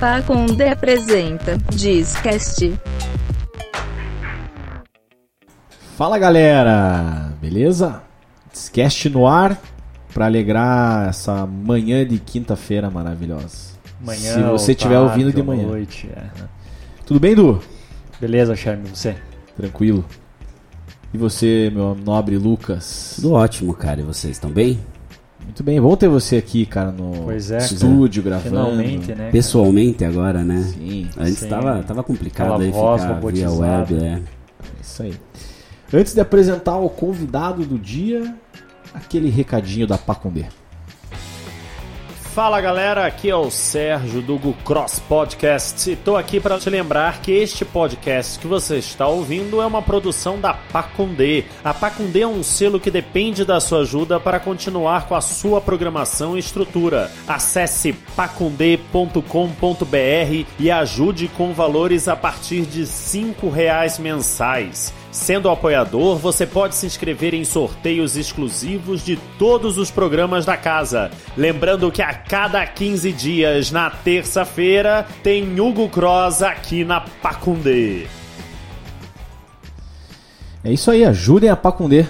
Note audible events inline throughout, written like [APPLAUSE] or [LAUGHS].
Pacunde apresenta Discast. Fala galera, beleza? Discast no ar para alegrar essa manhã de quinta-feira maravilhosa. Manhã, Se você estiver ouvindo de manhã. Noite, é. Tudo bem, Du? Beleza, Charme, você? Tranquilo. E você, meu nobre Lucas? Tudo ótimo, cara. E vocês estão bem? Muito bem, bom ter você aqui, cara, no Pois é, estúdio gravando. Finalmente, né? cara? Pessoalmente agora, né? Sim, Antes Sim. tava, tava complicado Aquela aí voz ficar via web, é. é isso aí. Antes de apresentar o convidado do dia, aquele recadinho da Pacundê. Fala galera, aqui é o Sérgio do Cross Podcast e tô aqui para te lembrar que este podcast que você está ouvindo é uma produção da Pacundê. A Pacundê é um selo que depende da sua ajuda para continuar com a sua programação e estrutura. Acesse pacundê.com.br e ajude com valores a partir de 5 reais mensais. Sendo apoiador, você pode se inscrever em sorteios exclusivos de todos os programas da casa. Lembrando que a cada 15 dias, na terça-feira, tem Hugo Cross aqui na Pacundê. É isso aí, ajudem a Pacundê.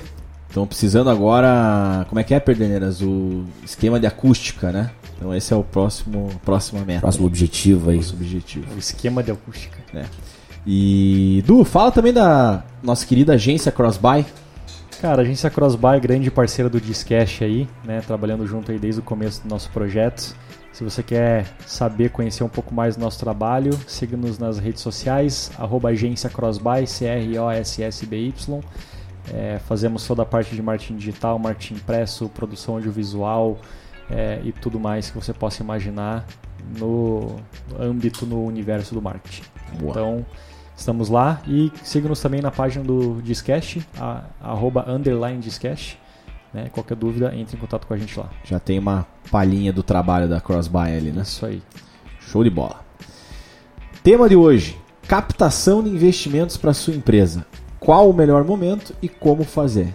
Estão precisando agora, como é que é, Perdeneiras? O esquema de acústica, né? Então esse é o próximo, próxima meta. Próximo objetivo aí. Nosso objetivo. O esquema de acústica. né? E Du, fala também da nossa querida agência Crossbuy. Cara, a agência Crossbuy, grande parceira do Discash aí, né? Trabalhando junto aí desde o começo do nosso projeto. Se você quer saber, conhecer um pouco mais do nosso trabalho, siga-nos nas redes sociais, arroba agência Crossbuy, C-R-O-S-S-B-Y. É, fazemos toda a parte de marketing digital, marketing impresso, produção audiovisual é, e tudo mais que você possa imaginar no âmbito, no universo do marketing. Boa. Então, estamos lá e siga-nos também na página do Discast, a, arroba underline Discast. Né? Qualquer dúvida, entre em contato com a gente lá. Já tem uma palhinha do trabalho da Crossbuy ali, né? Isso aí. Show de bola. Tema de hoje: captação de investimentos para sua empresa. Qual o melhor momento e como fazer?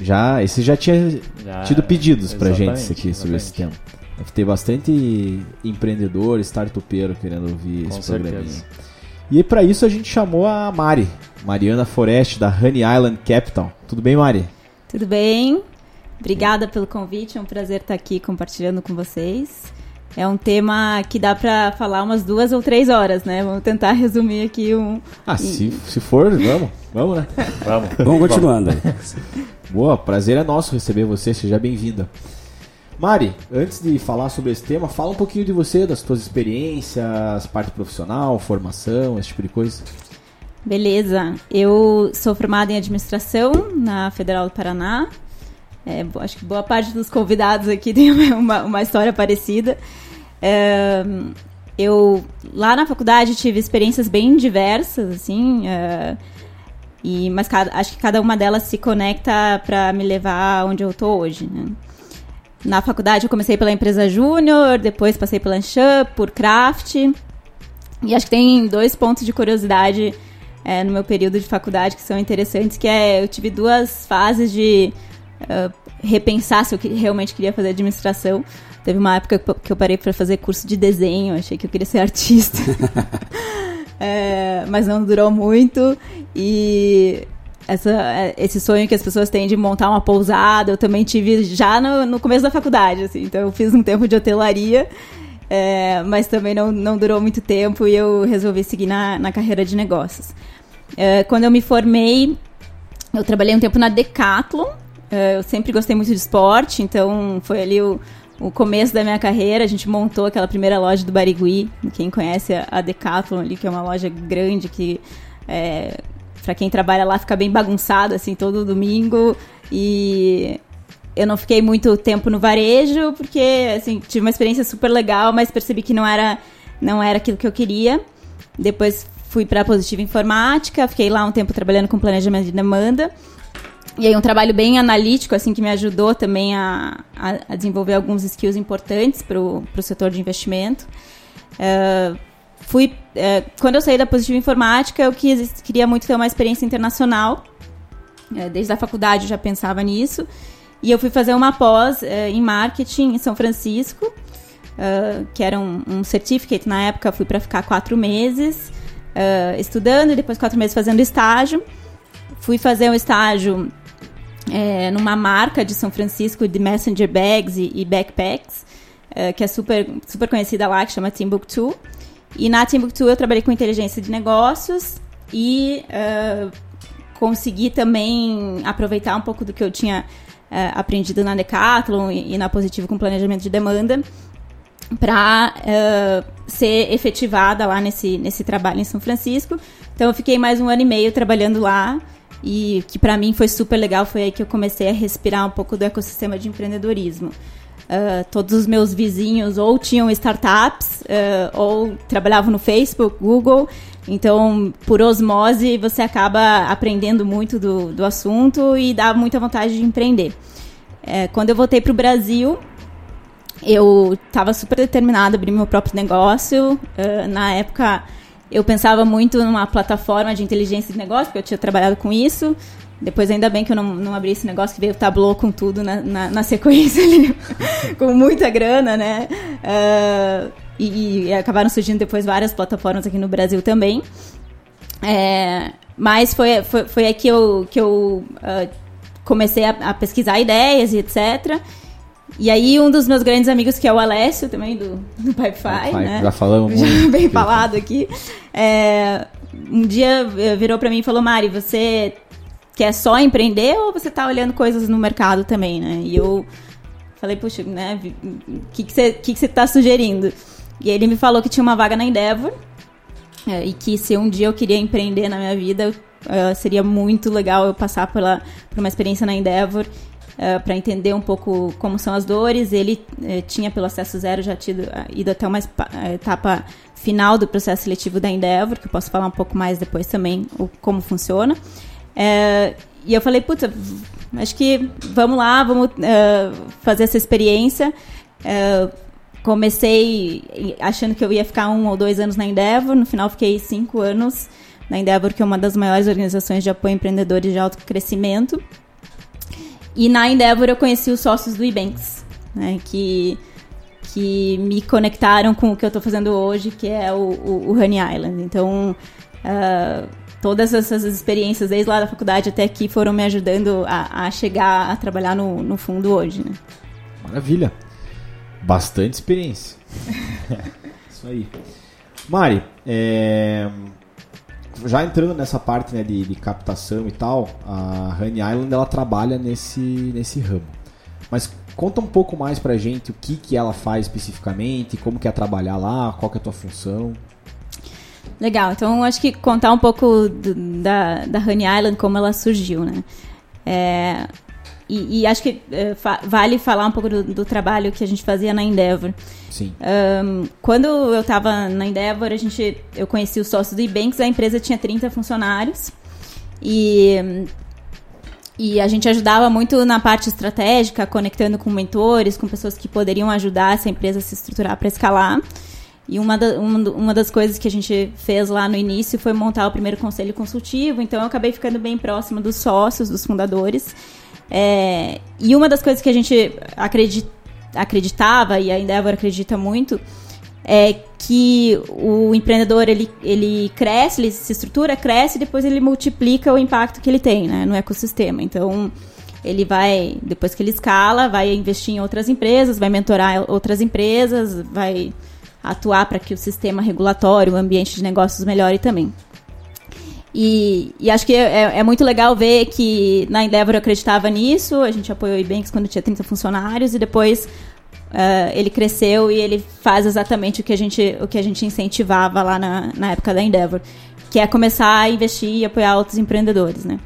Já, esse já tinha Já- tido pedidos pra gente exatamente, isso aqui sobre esse tema. exatamente. Deve ter bastante empreendedor, startupeiro querendo ouvir Com esse programinha. E para isso a gente chamou a Mari, Mariana Forest, da Honey Island Capital. Tudo bem, Mari? Tudo bem? Obrigada pelo convite, é um prazer estar aqui compartilhando com vocês. É um tema que dá para falar umas duas ou três horas, né? Vamos tentar [LAUGHS] resumir aqui um. Ah, se, se for, vamos, vamos, né? Vamos. Vamos continuando. Boa, prazer é nosso receber você, seja bem-vinda. Mari, antes de falar sobre esse tema, fala um pouquinho de você, das suas experiências, parte profissional, formação, esse tipo de coisa. Beleza. Eu sou formada em administração na Federal do Paraná. É, acho que boa parte dos convidados aqui [LAUGHS] tem uma, uma história parecida. É, eu lá na faculdade tive experiências bem diversas, assim. é, e mas cada- acho que cada uma delas se conecta para me levar onde eu tô hoje. Né? Na faculdade eu comecei pela empresa Júnior, depois passei pela Anchan, por Craft. E acho que tem dois pontos de curiosidade é, no meu período de faculdade que são interessantes, que é eu tive duas fases de ah, repensar se eu que- realmente queria fazer administração. Teve uma época que eu- que eu parei para fazer curso de desenho, achei que eu queria ser artista. [LAUGHS] [LAUGHS] É, mas não durou muito. E essa, é, esse sonho que as pessoas têm de montar uma pousada, eu também tive já no, no começo da faculdade. Assim, então eu fiz um tempo de hotelaria. É, mas também não, não durou muito tempo e eu resolvi seguir na, na carreira de negócios. É, quando eu me formei, eu trabalhei um tempo na Decathlon. É, eu sempre gostei muito de esporte, então foi ali o, o começo da minha carreira. A gente montou aquela primeira loja do Barigui. Quem conhece a, Decathlon ali, que é uma loja grande que é, para quem trabalha lá fica bem bagunçado assim todo domingo e eu não fiquei muito tempo no varejo, porque assim, tive uma experiência super legal, mas percebi que não era, não era aquilo que eu queria. Depois fui para Positiva Informática, fiquei lá um tempo trabalhando com planejamento de demanda. E aí um trabalho bem analítico, assim, que me ajudou também a, a, a desenvolver alguns skills importantes para o setor de investimento. Uh, fui, uh, quando eu saí da Positiva Informática, eu quis, queria muito ter uma experiência internacional. Uh, desde a faculdade eu já pensava nisso. E eu fui fazer uma pós em marketing em São Francisco, que era um, um certificate. Na época, fui para ficar quatro meses estudando e depois quatro meses fazendo estágio. Fui fazer um estágio é, numa marca de São Francisco de messenger bags e, e backpacks, é, que é super, super conhecida lá, que chama Timbuktu. E na Timbuktu eu trabalhei com inteligência de negócios e uh, consegui também aproveitar um pouco do que eu tinha uh, aprendido na Decathlon e, e, na Positivo com planejamento de demanda para uh, ser efetivada lá nesse, nesse trabalho em São Francisco. Então eu fiquei mais um ano e meio trabalhando lá e que para mim foi super legal, foi aí que eu comecei a respirar um pouco do ecossistema de empreendedorismo. Uh, todos os meus vizinhos ou tinham startups uh, ou trabalhavam no Facebook, Google. Então, por osmose, você acaba aprendendo muito do, do assunto e dá muita vontade de empreender. Uh, quando eu voltei para o Brasil, eu estava super determinada a abrir meu próprio negócio. na época, eu pensava muito numa plataforma de inteligência de negócio, porque eu tinha trabalhado com isso. Depois, ainda bem que eu não, não abri esse negócio que veio o Tableau com tudo na, na, na sequência ali, [LAUGHS] com muita grana, né? Uh, e, e, acabaram surgindo depois várias plataformas aqui no Brasil também. É, mas foi, foi, foi aí que eu, que eu uh, comecei a, a pesquisar ideias e etc. E aí, um dos meus grandes amigos, que é o Alessio, também do, do Pipefy, né? Já falamos [LAUGHS] já muito. bem falado aqui. É, um dia eh, virou para mim e falou, Mari, você quer só empreender ou você tá olhando coisas no mercado também, né? E eu falei, puxa, né, o que, que, você, que, que você tá sugerindo? E ele me falou que tinha uma vaga na Endeavor é, e que se um dia eu queria empreender na minha vida, uh, seria muito legal eu passar pela, por uma experiência na Endeavor eh, para entender um pouco como são as dores. Ele uh, tinha, pelo acesso zero, já tido, ido até uma etapa final do processo seletivo da Endeavor, que eu posso falar um pouco mais depois também o, como funciona. E eu falei, puta, acho que vamos lá, vamos fazer essa experiência. comecei achando que eu ia ficar um ou dois anos na Endeavor, no final fiquei cinco anos na Endeavor, que é uma das maiores organizações de apoio a empreendedores de alto crescimento. E na Endeavor eu conheci os sócios do Ebanks, né, que, que me conectaram com o que eu estou fazendo hoje, que é o, o, o Honey Island. Então, uh, todas essas experiências, desde lá da faculdade até aqui, foram me ajudando a, a chegar a trabalhar no, no fundo hoje. Né? Maravilha. Bastante experiência. [LAUGHS] Isso aí. Mari, é, já entrando nessa parte né, de, de, captação e tal, a Honey Island ela trabalha nesse, nesse ramo. Mas conta um pouco mais pra gente o que, que ela faz especificamente, como que é trabalhar lá, qual que é a tua função. Legal, então acho que contar um pouco do, da, da Honey Island, como ela surgiu, né? É, e, e, acho que é, fa vale falar um pouco do, do, trabalho que a gente fazia na Endeavor. Sim. Um, quando eu estava na Endeavor, a gente, eu conheci os sócios do Ebanks, a empresa tinha 30 funcionários. E, e a gente ajudava muito na parte estratégica, conectando com mentores, com pessoas que poderiam ajudar essa empresa a se estruturar para escalar. E uma, da, uma, uma, das coisas que a gente fez lá no início foi montar o primeiro conselho consultivo, então eu acabei ficando bem próxima dos sócios, dos fundadores. É, e uma das coisas que a gente acredita, acreditava, e a Endeavor acredita muito, é que o empreendedor ele, ele cresce, ele se estrutura, cresce e depois ele multiplica o impacto que ele tem né, no ecossistema. Então, ele vai, depois que ele escala, vai investir em outras empresas, vai mentorar outras empresas, vai atuar para que o sistema regulatório, o ambiente de negócios melhore também. E, e acho que é, é, muito legal ver que na Endeavor eu acreditava nisso, a gente apoiou o Ebanks quando tinha 30 funcionários e depois uh, ele cresceu e ele faz exatamente o que a gente, o que a gente incentivava lá na, na época da Endeavor, que é começar a investir e apoiar outros empreendedores, né?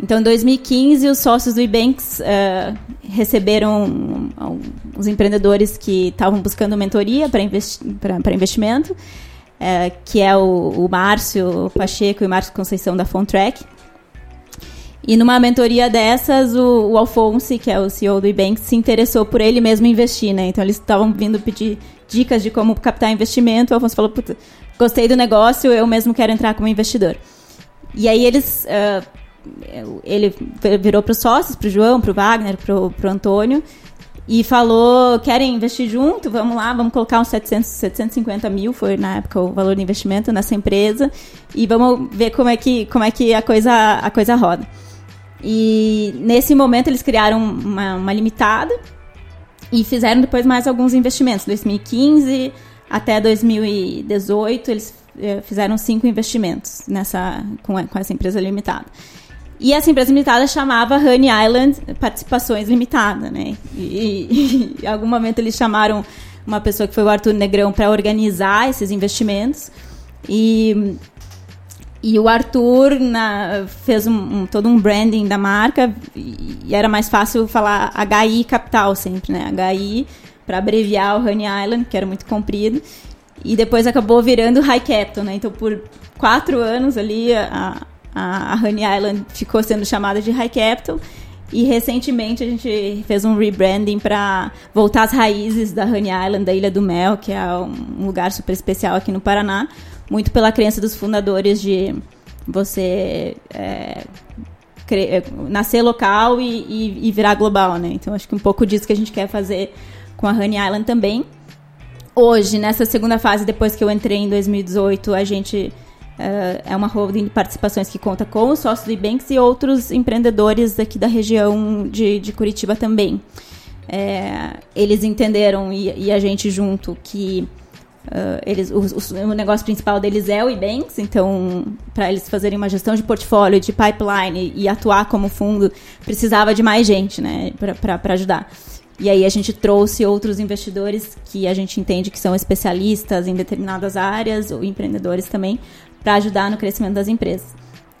Então, em 2015, os sócios do Ebanks eh, receberam os empreendedores que estavam buscando mentoria para investi investimento, eh, que é o, o Márcio Pacheco e o Márcio Conceição da Fontrack. E numa mentoria dessas, o, o Alfonso, que é o CEO do Ebanks, se interessou por ele mesmo investir, né? Então eles estavam vindo pedir dicas de como captar investimento. O Alfonso falou: gostei do negócio, eu mesmo quero entrar como investidor. E aí eles. ah, ele virou para os sócios, para o João, para o Wagner, para o Antônio, e falou: querem investir junto? Vamos lá, vamos colocar uns 700, 750 mil, foi na época o valor de investimento nessa empresa, e vamos ver como é que, como é que a, coisa, a coisa roda. E nesse momento eles criaram uma, uma limitada e fizeram depois mais alguns investimentos. 2015 até 2018 eles eh, fizeram cinco investimentos nessa com, com essa empresa limitada. E essa empresa limitada chamava Honey Island Participações Limitada, né? E, e- [LAUGHS] em algum momento eles chamaram uma pessoa que foi o Arthur Negrão para organizar esses investimentos. E e o Arthur na- fez um, um- todo um branding da marca e, e era mais fácil falar HI Capital sempre, né? HI para abreviar o Honey Island, que era muito comprido. E depois acabou virando High Capital, né? Então por quatro anos ali a, a, Honey Island ficou sendo chamada de High Capital. E recentemente a gente fez um rebranding para voltar às raízes da Honey Island, da Ilha do Mel, que é um lugar super especial aqui no Paraná, muito pela crença dos fundadores de você é, cre- é, nascer local e, e- e virar global, né? Então acho que um pouco disso que a gente quer fazer com a Honey Island também. Hoje, nessa segunda fase, depois que eu entrei em 2018, a gente é uma holding de participações que conta com os sócios do Ebanks e outros empreendedores aqui da região de, de Curitiba também. É, eles entenderam, e, e a gente junto, que eh, eles, o, o- negócio principal deles é o Ebanks, então, para eles fazerem uma gestão de portfólio, de pipeline e, atuar como fundo, precisava de mais gente, né, para ajudar. E aí a gente trouxe outros investidores que a gente entende que são especialistas em determinadas áreas, ou empreendedores também, para ajudar no crescimento das empresas.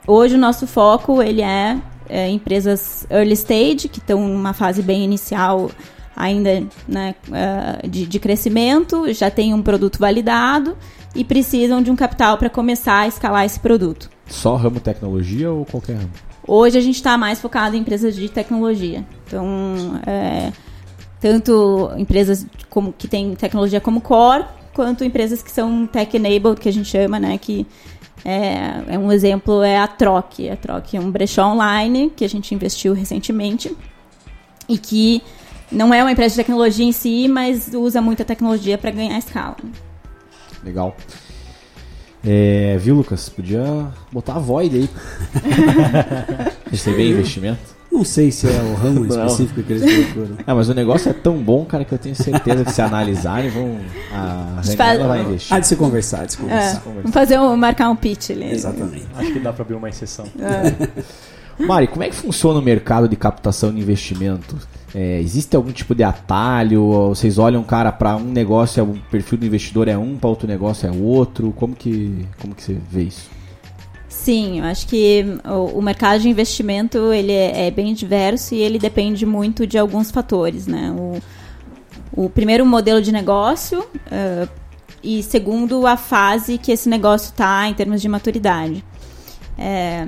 Hoje o nosso foco ele é, é, empresas early stage, que estão numa fase bem inicial ainda né, eh, de, de crescimento, já tem um produto validado e precisam de um capital para começar a escalar esse produto. Só ramo tecnologia ou qualquer ramo? Hoje a gente está mais focado em empresas de tecnologia. Então, é, tanto empresas como, que têm tecnologia como core, quanto empresas que são tech-enabled, que a gente chama, né? Que é, é um exemplo é a Troc. A Troc é um brechó online que a gente investiu recentemente e que não é uma empresa de tecnologia em si, mas usa muita tecnologia para ganhar escala. Legal. É, viu, Lucas? Podia botar a Void aí. [LAUGHS] Receber investimento. Não sei se é o ramo [LAUGHS] específico que eles procuram. Ah, mas o negócio é tão bom, cara, que eu tenho certeza que se analisarem, vão. A faz- vai investir. Há de se conversar, de se É, conversar. vamos fazer um, marcar um pitch ali. Exatamente. Acho que dá pra abrir uma exceção. [LAUGHS] Mari, como é que funciona o mercado de captação de investimentos? É, existe algum tipo de atalho? Vocês olham, cara, para um negócio, é um perfil do investidor é um, para outro negócio é outro? Como que, como que você vê isso? Sim, eu acho que o, o mercado de investimento ele é, é bem diverso e ele depende muito de alguns fatores, né? O, o primeiro, modelo de negócio eh, e segundo, a fase que esse negócio está em termos de maturidade. É,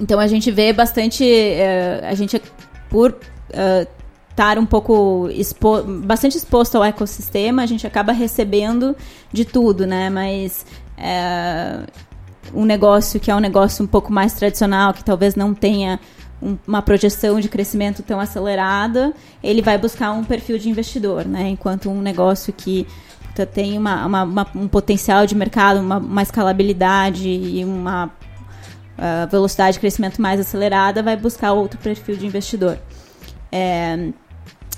então a gente vê bastante, eh, a gente por estar um pouco expo bastante exposto ao ecossistema, a gente acaba recebendo de tudo, né? Mas um negócio que é um negócio um pouco mais tradicional, que talvez não tenha um- uma projeção de crescimento tão acelerada, ele vai buscar um perfil de investidor, né? Enquanto um negócio que puta, tem uma, uma- uma- um potencial de mercado, uma, uma escalabilidade e uma ah, velocidade de crescimento mais acelerada, vai buscar outro perfil de investidor. É,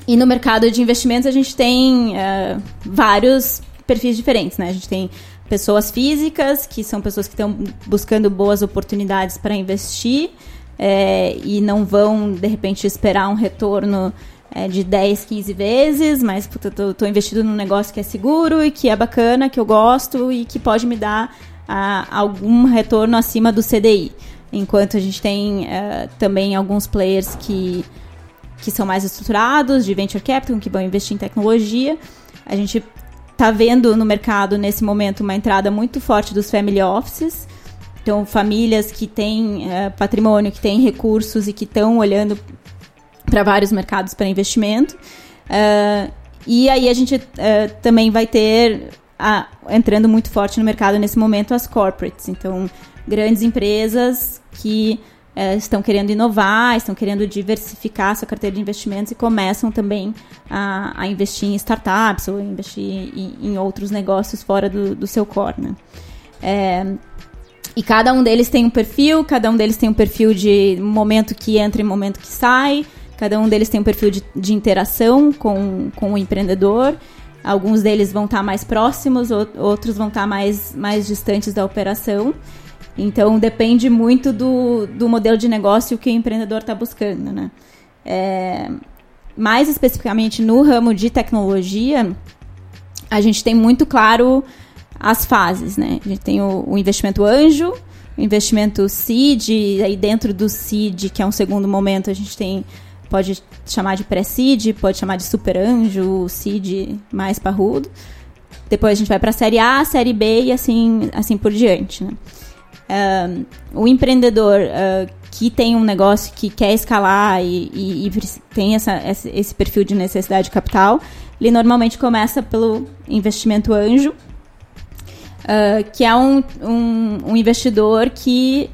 e no mercado de investimentos a gente tem eh, vários perfis diferentes, né? A gente tem pessoas físicas, que são pessoas que estão buscando boas oportunidades para investir eh, e não vão, de repente, esperar um retorno eh, de 10, 15 vezes, mas tô investido num negócio que é seguro e que é bacana, que eu gosto e que pode me dar ah, algum retorno acima do CDI. enquanto a gente tem eh, também alguns players que, que são mais estruturados, de venture capital, que vão investir em tecnologia. A gente está vendo no mercado, nesse momento, uma entrada muito forte dos family offices. Então, famílias que têm eh, patrimônio, que têm recursos e que estão olhando para vários mercados para investimento. Uh, e aí a gente uh, também vai ter, a, entrando muito forte no mercado nesse momento, as corporates. Então, grandes empresas que uh, estão querendo inovar, estão querendo diversificar sua carteira de investimentos e começam também a, a investir em startups ou investir em, em outros negócios fora do, do seu core. Né? É, e cada um deles tem um perfil, cada um deles tem um perfil de momento que entra e momento que sai. Cada um deles tem um perfil de, de interação com, com o empreendedor. Alguns deles vão estar mais próximos, outros vão estar mais, mais distantes da operação. Então depende muito do, do modelo de negócio que o empreendedor está buscando. Né? É, mais especificamente no ramo de tecnologia, a gente tem muito claro as fases. Né? A gente tem o, o investimento anjo, o investimento seed, aí dentro do seed, que é um segundo momento, a gente tem pode chamar de pré-seed, pode chamar de super anjo, seed mais parrudo. Depois a gente vai para a série A, série B e assim, assim por diante. Né? Uh, o empreendedor uh, que tem um negócio que quer escalar e, e, e tem essa, esse perfil de necessidade de capital, ele normalmente começa pelo investimento anjo, uh, que é um, um, um investidor que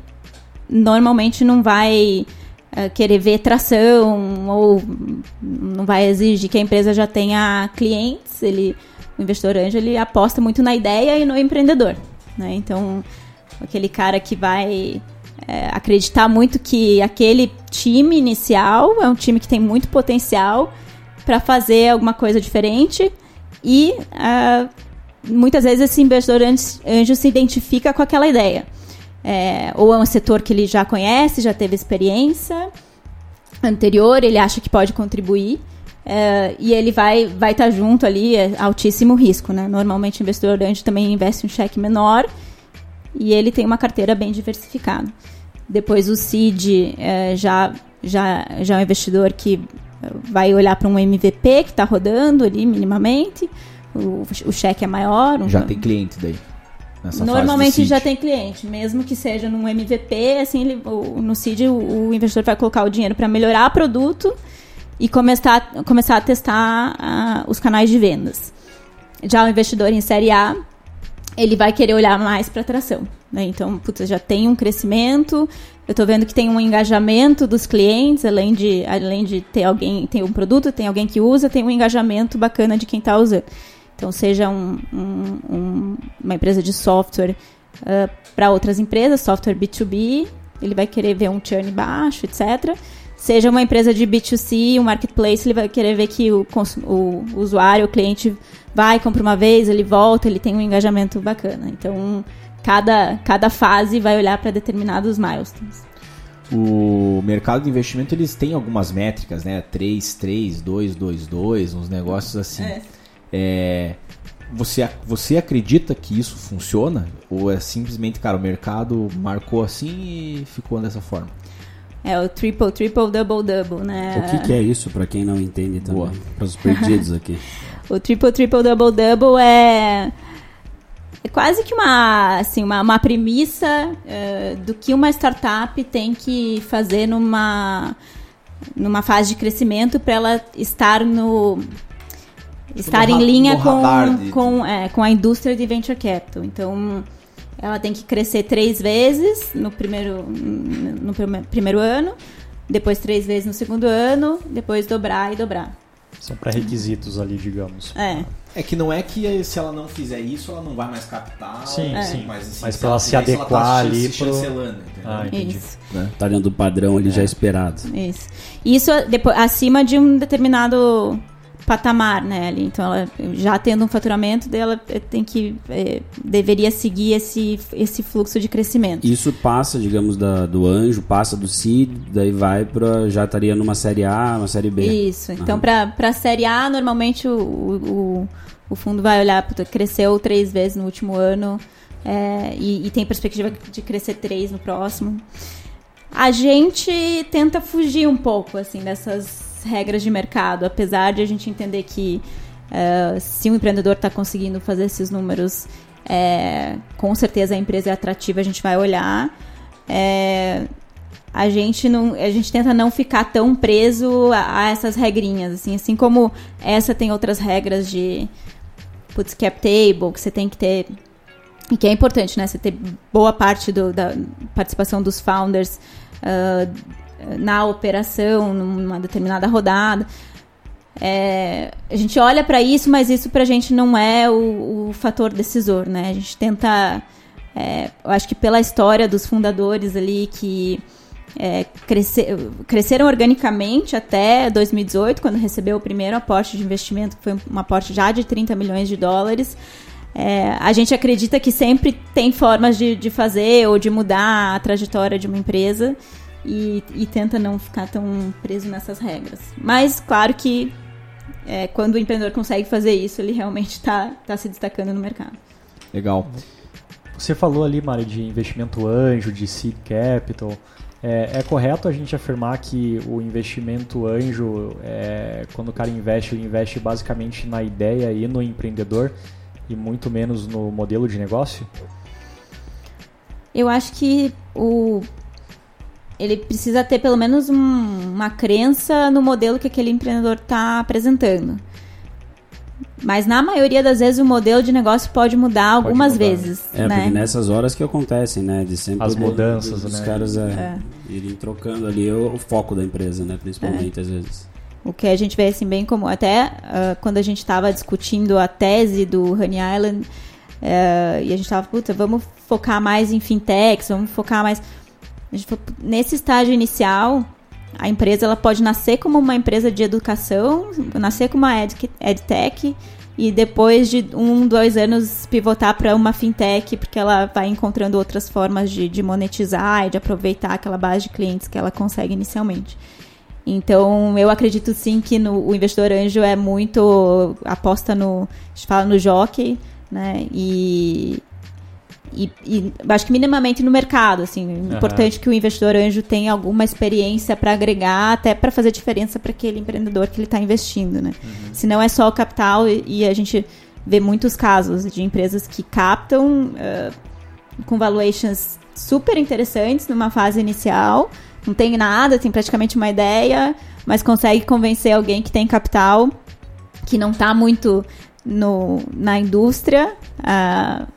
normalmente não vai uh, querer ver tração ou não vai exigir que a empresa já tenha clientes. Ele, o investidor anjo ele aposta muito na ideia e no empreendedor. Né? Então, aquele cara que vai é, acreditar muito que aquele time inicial é um time que tem muito potencial para fazer alguma coisa diferente e uh, muitas vezes esse investidor anjo se identifica com aquela ideia. É, ou é um setor que ele já conhece, já teve experiência anterior, ele acha que pode contribuir. É, e ele vai vai estar tá junto ali, é altíssimo risco, né? Normalmente o investidor grande também investe um cheque menor e ele tem uma carteira bem diversificada. Depois o CID é, já, já, já é um investidor que vai olhar para um MVP que está rodando ali minimamente, o, o cheque é maior. Um já tem cliente daí. Normalmente já tem cliente, mesmo que seja num MVP, assim, ele, o, no CID o, o, investidor vai colocar o dinheiro para melhorar o produto e começar, começar a testar uh, os canais de vendas. Já o investidor em série A, ele vai querer olhar mais para atração. Né? Então, putz, já tem um crescimento, eu estou vendo que tem um engajamento dos clientes, além de, além de ter alguém, tem um produto, tem alguém que usa, tem um engajamento bacana de quem está usando. Então, seja um, um, um, uma empresa de software uh, para outras empresas, software B2B, ele vai querer ver um churn baixo, etc. Seja uma empresa de B2C, um marketplace, ele vai querer ver que o, o usuário, o cliente vai, compra uma vez, ele volta, ele tem um engajamento bacana. Então, cada, cada fase vai olhar para determinados milestones. O mercado de investimento, eles têm algumas métricas, né? 3, 3, 2, 2, 2, uns negócios assim. É. É, você, você acredita que isso funciona? Ou é simplesmente, cara, o mercado marcou assim e ficou dessa forma? É o triple, triple, double, double, né? O que, que é isso, para quem não entende também? Para os perdidos aqui. [LAUGHS] o triple, triple, double, double é... É quase que uma, assim, uma, uma premissa uh, do que uma startup tem que fazer numa, numa fase de crescimento para ela estar no, estar em linha com, de... com, é, com a indústria de venture capital. Então, ela tem que crescer três vezes no primeiro, no primeiro ano, depois três vezes no segundo ano, depois dobrar e dobrar. São pré-requisitos ali, digamos. É. É que não é que se ela não fizer isso, ela não vai mais captar. Sim, é. sim. Mas, assim, mas para ela se adequar ela tá ali se pro... Ah, entendi. Isso. Né? Tá dentro do padrão ali é. já esperado. Isso. Isso depois, acima de um determinado patamar, né, ali. Então, ela já tendo um faturamento dela eh, tem que é, deveria seguir esse, esse fluxo de crescimento. Isso passa, digamos, da, do anjo, passa do seed, daí vai para já estaria numa série A, uma série B. Isso. Então, para para série A, normalmente o, o, o fundo vai olhar, puta, cresceu três vezes no último ano é, e, e tem perspectiva de crescer três no próximo. A gente tenta fugir um pouco assim dessas regras de mercado, apesar de a gente entender que uh, se um empreendedor está conseguindo fazer esses números, é, com certeza a empresa é atrativa, a gente vai olhar. É, a gente não a gente tenta não ficar tão preso a, a, essas regrinhas assim assim como essa tem outras regras de putz, cap table que você tem que ter e que é importante né você ter boa parte do, da participação dos founders uh, na operação numa determinada rodada. É, a gente olha para isso mas isso para a gente não é o, o, fator decisor né? A gente tenta é, eu acho que pela história dos fundadores ali que é, crescer, cresceram organicamente até 2018, quando recebeu o primeiro aporte de investimento, que foi um aporte já de 30 milhões de dólares. É, a gente acredita que sempre tem formas de, de, fazer ou de mudar a trajetória de uma empresa e, e tenta não ficar tão preso nessas regras. Mas, claro que é, quando o empreendedor consegue fazer isso, ele realmente está tá se destacando no mercado. Legal. Você falou ali, Mari, de investimento anjo, de seed capital. É, é, correto a gente afirmar que o investimento anjo, é, quando o cara investe, ele investe basicamente na ideia e no empreendedor e muito menos no modelo de negócio? Eu acho que o ele precisa ter pelo menos um, uma crença no modelo que aquele empreendedor está apresentando. Mas na maioria das vezes o modelo de negócio pode mudar pode algumas mudar. vezes. É, né? porque nessas horas que acontecem, né? De sempre as mudanças, os né? caras é, é. irem trocando ali o, o, foco da empresa, né? Principalmente é. às vezes. O que a gente vê assim bem como até uh, quando a gente estava discutindo a tese do Honey Island uh, e a gente estava, puta, vamos focar mais em fintechs, vamos focar mais. Nesse estágio inicial, a empresa ela pode nascer como uma empresa de educação, nascer como uma ed, edtech e depois de um, dois anos pivotar para uma fintech, porque ela vai encontrando outras formas de, de monetizar e de aproveitar aquela base de clientes que ela consegue inicialmente. Então, eu acredito sim que no, o investidor anjo é muito aposta no, a gente fala no jockey, né? E, e, e, acho que minimamente no mercado, assim, uhum. importante que o investidor anjo tenha alguma experiência para agregar, até para fazer diferença para aquele empreendedor que ele está investindo, né? Uhum. Se não é só o capital e, e, a gente vê muitos casos de empresas que captam uh, com valuations super interessantes numa fase inicial, não tem nada, tem praticamente uma ideia, mas consegue convencer alguém que tem capital, que não está muito no, na indústria, uh,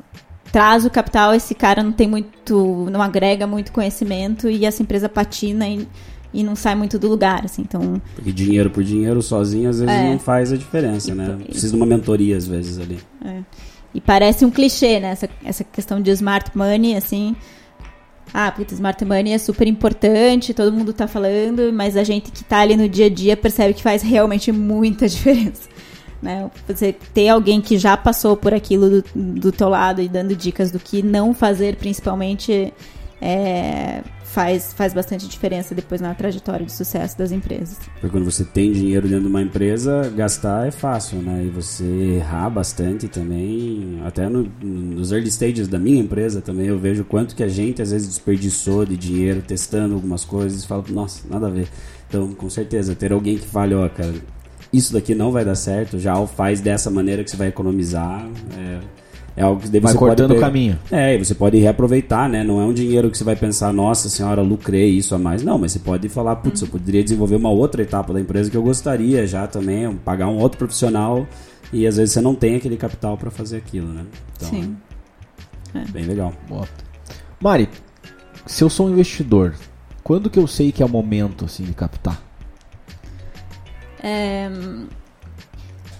traz o capital, esse cara não tem muito, não agrega muito conhecimento e essa empresa patina e, e não sai muito do lugar, assim, então... Porque dinheiro por dinheiro sozinho às vezes é. não faz a diferença, e, né? Precisa de uma mentoria às vezes ali. É. E parece um clichê, né? Essa, essa questão de smart money, assim... Ah, puta, smart money é super importante, todo mundo tá falando, mas a gente que tá ali no dia a dia percebe que faz realmente muita [LAUGHS] diferença. Né? Você ter alguém que já passou por aquilo do, do teu lado e dando dicas do que não fazer, principalmente, é, faz, faz bastante diferença depois na trajetória de sucesso das empresas. Porque quando você tem dinheiro dentro de uma empresa, gastar é fácil, né? E você errar bastante também, até no, nos early stages da minha empresa também, eu vejo quanto que a gente às vezes desperdiçou de dinheiro testando algumas coisas e fala, nossa, nada a ver. Então, com certeza, ter alguém que fale, ó, cara, isso daqui não vai dar certo, já faz dessa maneira que você vai economizar. É, é algo que vai você cortando o caminho. É, e você pode reaproveitar, né? Não é um dinheiro que você vai pensar, nossa senhora, lucrei isso a mais. Não, mas você pode falar, putz, eu poderia desenvolver uma outra etapa da empresa que eu gostaria já também, pagar um outro profissional e às vezes você não tem aquele capital para fazer aquilo, né? Então, Sim. É. Bem legal. Boa. Mari, se eu sou um investidor, quando que eu sei que é o momento assim de captar? É,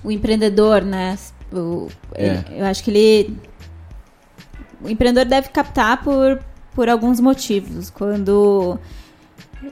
o empreendedor, né? O, é. Eu acho que ele. O empreendedor deve captar por, por alguns motivos. Quando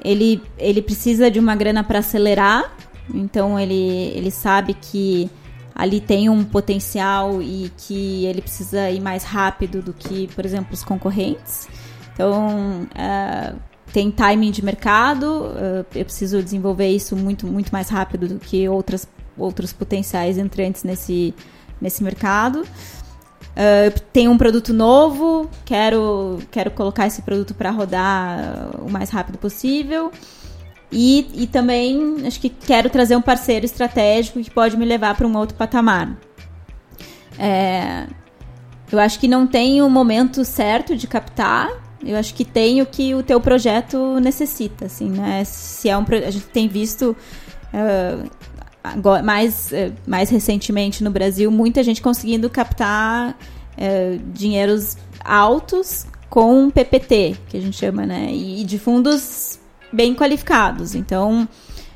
ele, ele precisa de uma grana para acelerar, então ele, ele sabe que ali tem um potencial e que ele precisa ir mais rápido do que, por exemplo, os concorrentes. Então, uh, tem timing de mercado, uh, eu preciso desenvolver isso muito, muito mais rápido do que outras, outros potenciais entrantes nesse, nesse mercado. Uh, tem um produto novo, quero, quero colocar esse produto para rodar o mais rápido possível. E, e também acho que quero trazer um parceiro estratégico que pode me levar para um outro patamar. É, eu acho que não tem um momento certo de captar. Eu acho que tem o que o teu projeto necessita, assim, né? Se é um a gente tem visto uh, agora, mais, uh, mais recentemente no Brasil muita gente conseguindo captar uh, dinheiros altos com PPT, que a gente chama, né? E de fundos bem qualificados. Então,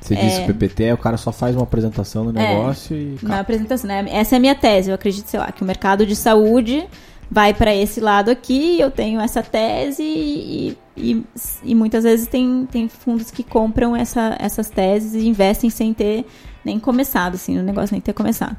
você é... disse PPT, o cara só faz uma apresentação do é, negócio é, e. Uma apresentação, né? Essa é a minha tese. Eu acredito, sei lá, que o mercado de saúde vai para esse lado aqui, eu tenho essa tese e, e, e, muitas vezes tem, tem fundos que compram essa, essas teses e investem sem ter nem começado, assim, o negócio nem ter começado.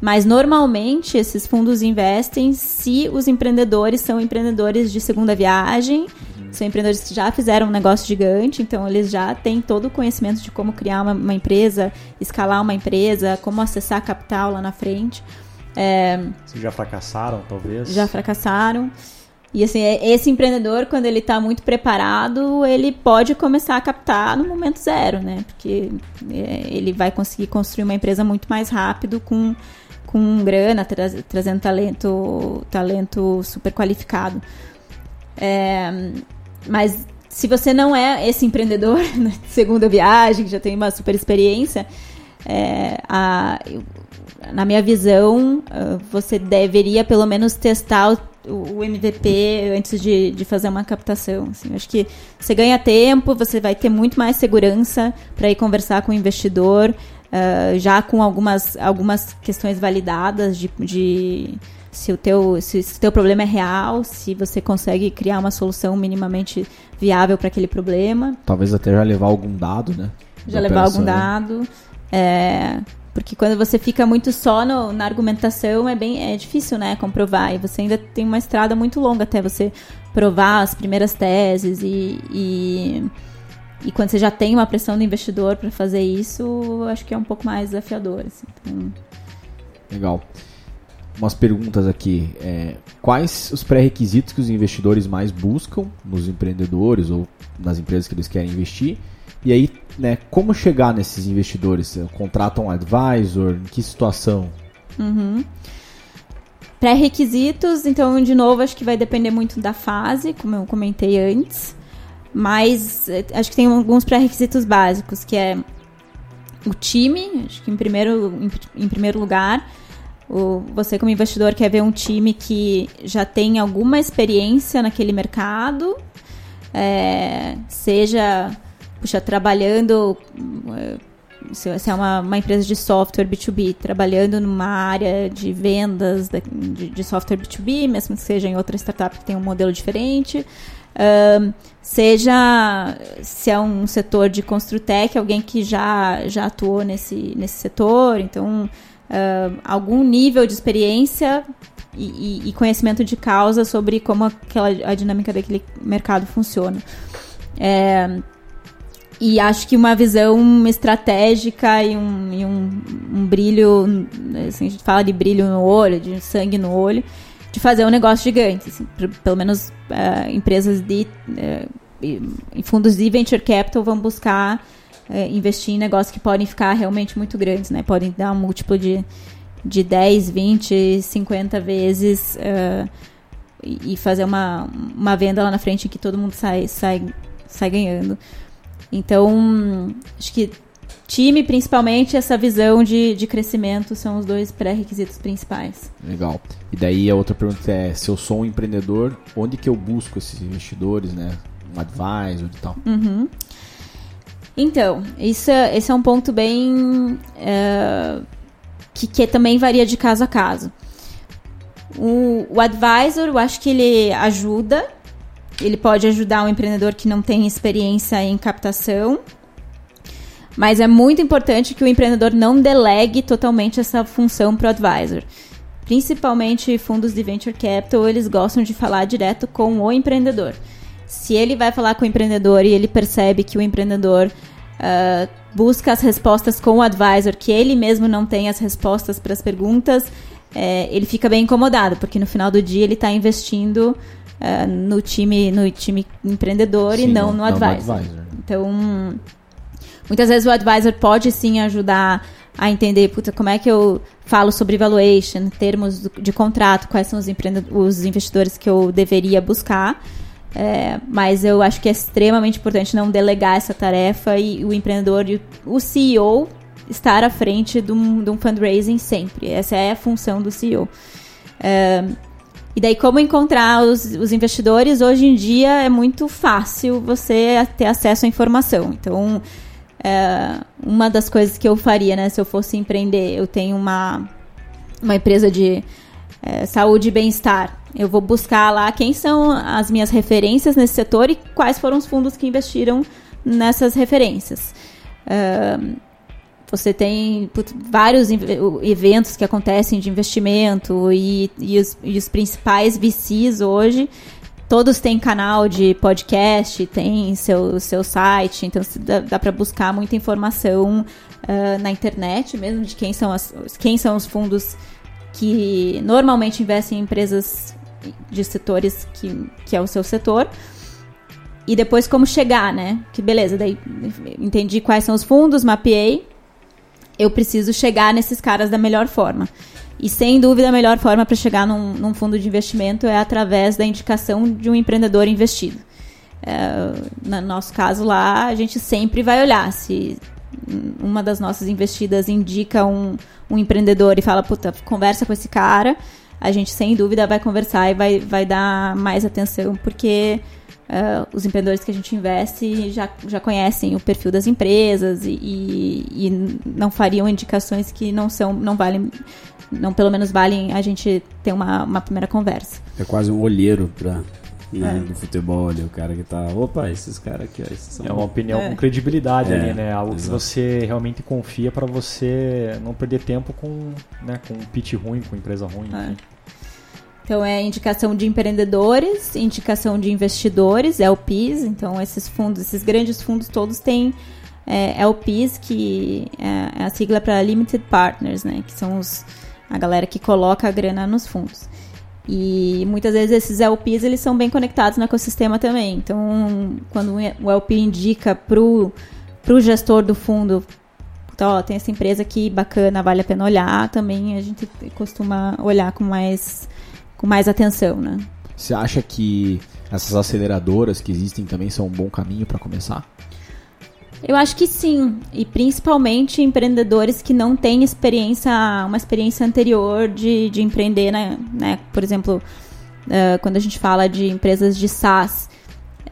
Mas normalmente esses fundos investem se os empreendedores são empreendedores de segunda viagem, uhum. são empreendedores que já fizeram um negócio gigante, então eles já têm todo o conhecimento de como criar uma, uma empresa, escalar uma empresa, como acessar capital lá na frente. É, Vocês já fracassaram, talvez? Já fracassaram. E assim, é, esse empreendedor, quando ele está muito preparado, ele pode começar a captar no momento zero, né? Porque é, ele vai conseguir construir uma empresa muito mais rápido com, com grana, tra trazendo talento, talento super qualificado. É, mas se você não é esse empreendedor [LAUGHS] na segunda viagem, que já tem uma super experiência, é, a, na minha visão, ah, você deveria pelo menos testar o, o MVP antes de, de fazer uma captação. Assim. Acho que você ganha tempo, você vai ter muito mais segurança para ir conversar com o investidor, uh, já com algumas, algumas questões validadas de, de se o teu se, se o teu problema é real, se você consegue criar uma solução minimamente viável para aquele problema. Talvez até já levar algum dado, né? Já levar algum dado. É, porque quando você fica muito só no, na argumentação, é bem é difícil, né, comprovar. E você ainda tem uma estrada muito longa até você provar as primeiras teses e, e, e quando você já tem uma pressão do investidor para fazer isso, acho que é um pouco mais desafiador. Assim. Então... Legal. Umas perguntas aqui. É, quais os pré-requisitos que os investidores mais buscam nos empreendedores ou nas empresas que eles querem investir? E aí, né, como chegar nesses investidores? Contratam um advisor? Em que situação? Uhum. Pré-requisitos, então, de novo, acho que vai depender muito da fase, como eu comentei antes. Mas eh, acho que tem alguns pré-requisitos básicos, que é o time, acho que em primeiro, em, em primeiro lugar. O, você, como investidor, quer ver um time que já tem alguma experiência naquele mercado, é, seja puxa, trabalhando, eh, se é uma, uma, empresa de software B2B, trabalhando numa área de vendas de, de, software B2B, mesmo que seja em outra startup que tem um modelo diferente, uh, seja se é um setor de Construtec, alguém que já, já atuou nesse, nesse setor, então uh, algum nível de experiência e, e, e, conhecimento de causa sobre como aquela, a dinâmica daquele mercado funciona. É, e acho que uma visão estratégica e um, e um, um brilho, assim, a gente fala de brilho no olho, de sangue no olho, de fazer um negócio gigante. Assim, pelo menos uh, empresas de uh, em fundos de venture capital vão buscar uh, investir em negócios que podem ficar realmente muito grandes, né? Podem dar um múltiplo de, de 10, 20, 50 vezes e fazer uma, uma venda lá na frente que todo mundo sai, sai, sai ganhando. Então, acho que time, principalmente, essa visão de, de crescimento são os dois pré-requisitos principais. Legal. E daí a outra pergunta é, se eu sou um empreendedor, onde que eu busco esses investidores, né? Um advisor e tal. Uhum. Então, isso, é, esse é um ponto bem... É, que, que também varia de caso a caso. O, o advisor, eu acho que ele ajuda ele pode ajudar um empreendedor que não tem experiência em captação. Mas é muito importante que o empreendedor não delegue totalmente essa função para o advisor. Principalmente fundos de venture capital, eles gostam de falar direto com o empreendedor. Se ele vai falar com o empreendedor e ele percebe que o empreendedor uh, busca as respostas com o advisor, que ele mesmo não tem as respostas para as perguntas, é, ele fica bem incomodado, porque no final do dia ele está investindo é, no time no time empreendedor Sim, e não no não advisor. advisor. Então, muitas vezes o advisor pode sim ajudar a entender, puta, como é que eu falo sobre valuation, termos de contrato, quais são os, os investidores que eu deveria buscar. É, mas eu acho que é extremamente importante não delegar essa tarefa e o empreendedor e o o CEO estar à frente de um, de um fundraising sempre. Essa é a função do CEO. É, e daí, como encontrar os, os investidores? Hoje em dia é muito fácil você ter acesso à informação. Então, é, uma das coisas que eu faria, né, se eu fosse empreender, eu tenho uma, uma empresa de é, saúde e bem-estar. Eu vou buscar lá quem são as minhas referências nesse setor e quais foram os fundos que investiram nessas referências. É, você tem vários eventos que acontecem de investimento e, e, os, e os principais VCs hoje, todos têm canal de podcast, tem seu, seu site, então dá, dá para buscar muita informação ah, na internet mesmo de quem são, as, quem são os fundos que normalmente investem em empresas de setores que, que é o seu setor. E depois como chegar, né? Que beleza, daí entendi quais são os fundos, mapeei. Eu preciso chegar nesses caras da melhor forma. E sem dúvida a melhor forma para chegar num, num fundo de investimento é através da indicação de um empreendedor investido. É, no nosso caso lá, a gente sempre vai olhar se uma das nossas investidas indica um, um empreendedor e fala, puta, conversa com esse cara, a gente sem dúvida vai conversar e vai, vai dar mais atenção, porque uh, os empreendedores que a gente investe já, já conhecem o perfil das empresas e, e, e não fariam indicações que não são, não valem, não pelo menos valem a gente ter uma, uma primeira conversa. É quase um olheiro pra, né, É. do futebol ali, o cara que tá. Opa, esses caras aqui, ó, esses são. É uma opinião É. com credibilidade É, ali, né? Algo exato. que você realmente confia para você não perder tempo com, né, com um pitch ruim, com empresa ruim. É. enfim. Então é indicação de empreendedores, indicação de investidores, LPs. Então esses fundos, esses grandes fundos todos têm é, LPs, que é a sigla para Limited Partners, né? Que são os, a galera que coloca a grana nos fundos. E muitas vezes esses LPs eles são bem conectados no ecossistema também. Então quando o LP indica pro pro gestor do fundo então, ó, tem essa empresa aqui bacana, vale a pena olhar. Também a gente costuma olhar com mais, com mais atenção, né? Você acha que essas aceleradoras que existem também são um bom caminho para começar? Eu acho que sim, e principalmente empreendedores que não têm experiência, uma experiência anterior de, de empreender, né? né? Por exemplo, eh, quando a gente fala de empresas de SaaS,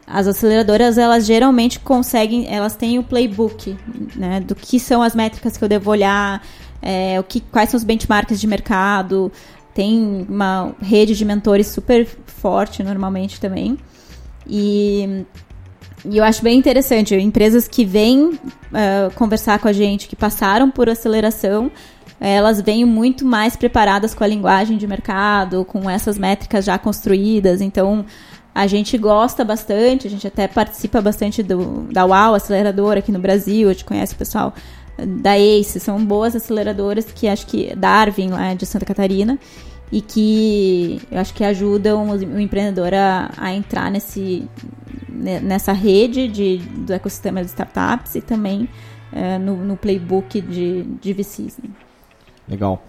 as aceleradoras elas geralmente conseguem, elas têm o playbook, né? Do que são as métricas que eu devo olhar, eh, o que, quais são os benchmarks de mercado, tem uma rede de mentores super forte normalmente também. E e eu acho bem interessante, empresas que vêm uh, conversar com a gente, que passaram por aceleração, elas vêm muito mais preparadas com a linguagem de mercado, com essas métricas já construídas. Então, a gente gosta bastante, a gente até participa bastante do, da UAU, aceleradora aqui no Brasil, a gente conhece o pessoal da ACE, são boas aceleradoras que acho que, da Arvin, lá de Santa Catarina, e que eu acho que ajudam o, empreendedor a, a entrar nesse, ne- nessa rede de, do ecossistema de startups e também eh, no, no playbook de, de VCs. né? Legal.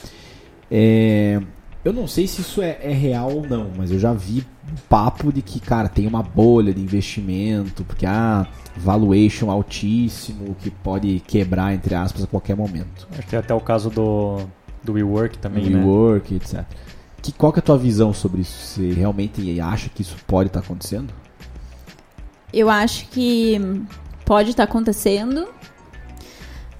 É, eu não sei se isso é, é real ou não, mas eu já vi um papo de que, cara, tem uma bolha de investimento, porque há valuation altíssimo que pode quebrar, entre aspas, a qualquer momento. Acho que tem até o caso do, do WeWork também, né? WeWork, etc. Que, qual que é a tua visão sobre isso? Você realmente acha que isso pode estar acontecendo? Eu acho que pode estar acontecendo.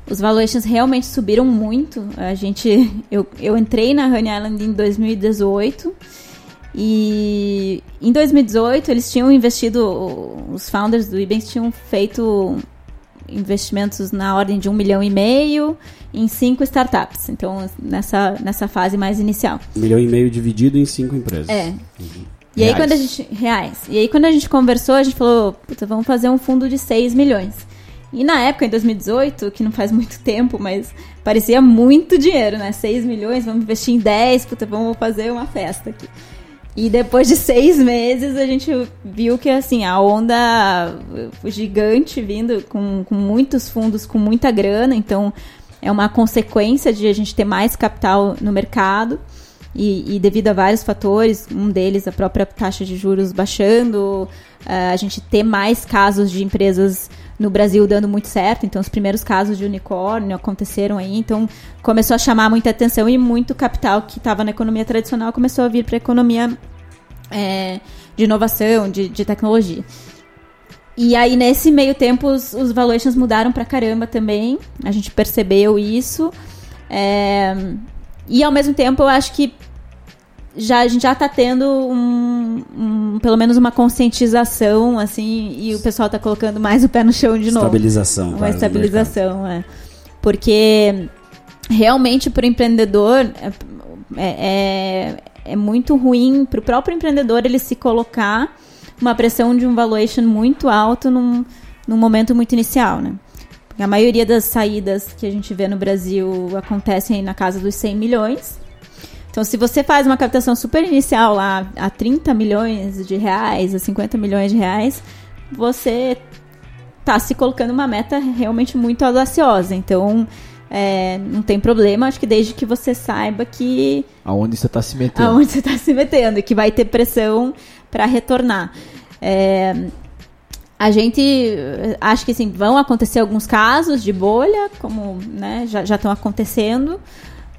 Os valuations realmente subiram muito. A gente, eu, eu entrei na Honey Island em 2018 e em 2018 eles tinham investido, os founders do Ibanks tinham feito investimentos na ordem de um milhão e meio em cinco startups. Então nessa nessa fase mais inicial. Um milhão e meio dividido em cinco empresas. É. E aí Reais. quando a gente. Reais. E aí quando a gente conversou, a gente falou, vamos fazer um fundo de 6 milhões. E na época, em 2018, que não faz muito tempo, mas parecia muito dinheiro, né? 6 milhões, vamos investir em 10, puta, vamos fazer uma festa aqui. E depois de seis meses a gente viu que assim, a onda gigante vindo com, com muitos fundos, com muita grana, então é uma consequência de a gente ter mais capital no mercado. E, e, devido a vários fatores, um deles a própria taxa de juros baixando, uh, a gente ter mais casos de empresas no Brasil dando muito certo, então os primeiros casos de unicórnio aconteceram aí, então começou a chamar muita atenção e muito capital que estava na economia tradicional começou a vir para a economia é, de inovação, de, de, tecnologia. E aí, nesse meio tempo, os, os valuations mudaram pra caramba também. A gente percebeu isso. É, e ao mesmo tempo, eu acho que já, a gente já está tendo um, um, pelo menos uma conscientização, assim, e o pessoal está colocando mais o pé no chão de novo. Estabilização. Uma estabilização, é. Porque realmente para o empreendedor é, é, é muito ruim para o próprio empreendedor ele se colocar uma pressão de um valuation muito alto num, num momento muito inicial, né? A maioria das saídas que a gente vê no Brasil acontecem na casa dos 100 milhões. Então, se você faz uma captação super inicial lá a 30 milhões de reais, a 50 milhões de reais, você está se colocando uma meta realmente muito audaciosa. Então, é, não tem problema, acho que desde que você saiba que. Aonde você está se metendo. Aonde você está se metendo, e que vai ter pressão para retornar. É, a gente acha que assim, vão acontecer alguns casos de bolha, como né, já estão acontecendo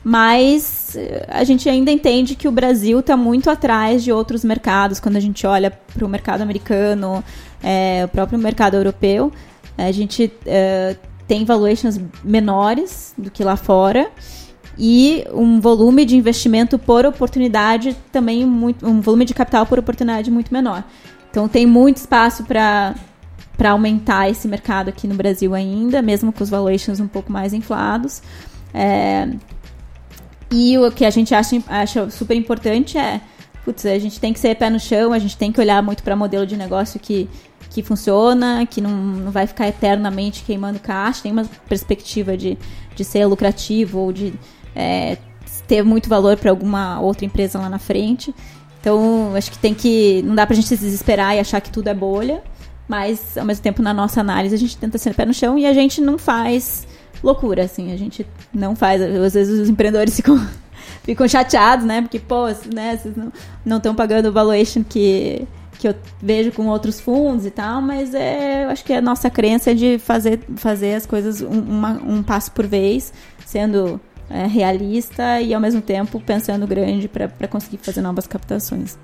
mas eh, a gente ainda entende que o Brasil está muito atrás de outros mercados quando a gente olha para o mercado americano, é, o próprio mercado europeu. A gente é, tem valuations menores do que lá fora e um volume de investimento por oportunidade também muito, um volume de capital por oportunidade muito menor. Então tem muito espaço para para aumentar esse mercado aqui no Brasil ainda, mesmo com os valuations um pouco mais inflados. É, e o que a gente acha, acha super importante é, putz, a gente tem que ser pé no chão, a gente tem que olhar muito para modelo de negócio que, que funciona, que não, não vai ficar eternamente queimando caixa, tem uma perspectiva de, de ser lucrativo ou de é, ter muito valor para alguma outra empresa lá na frente. Então, acho que tem que. Não dá pra gente se desesperar e achar que tudo é bolha, mas ao mesmo tempo, na nossa análise, a gente tenta ser pé no chão e a gente não faz loucura, assim. A gente não faz. Às vezes os empreendedores [LAUGHS] ficam, ficam chateados, né? Porque, pô, né, vocês não estão pagando o valuation que, que eu vejo com outros fundos e tal, mas é, eu acho que a nossa crença é de fazer, fazer as coisas um, uma, um passo por vez, sendo é, realista e ao mesmo tempo pensando grande para conseguir fazer novas captações.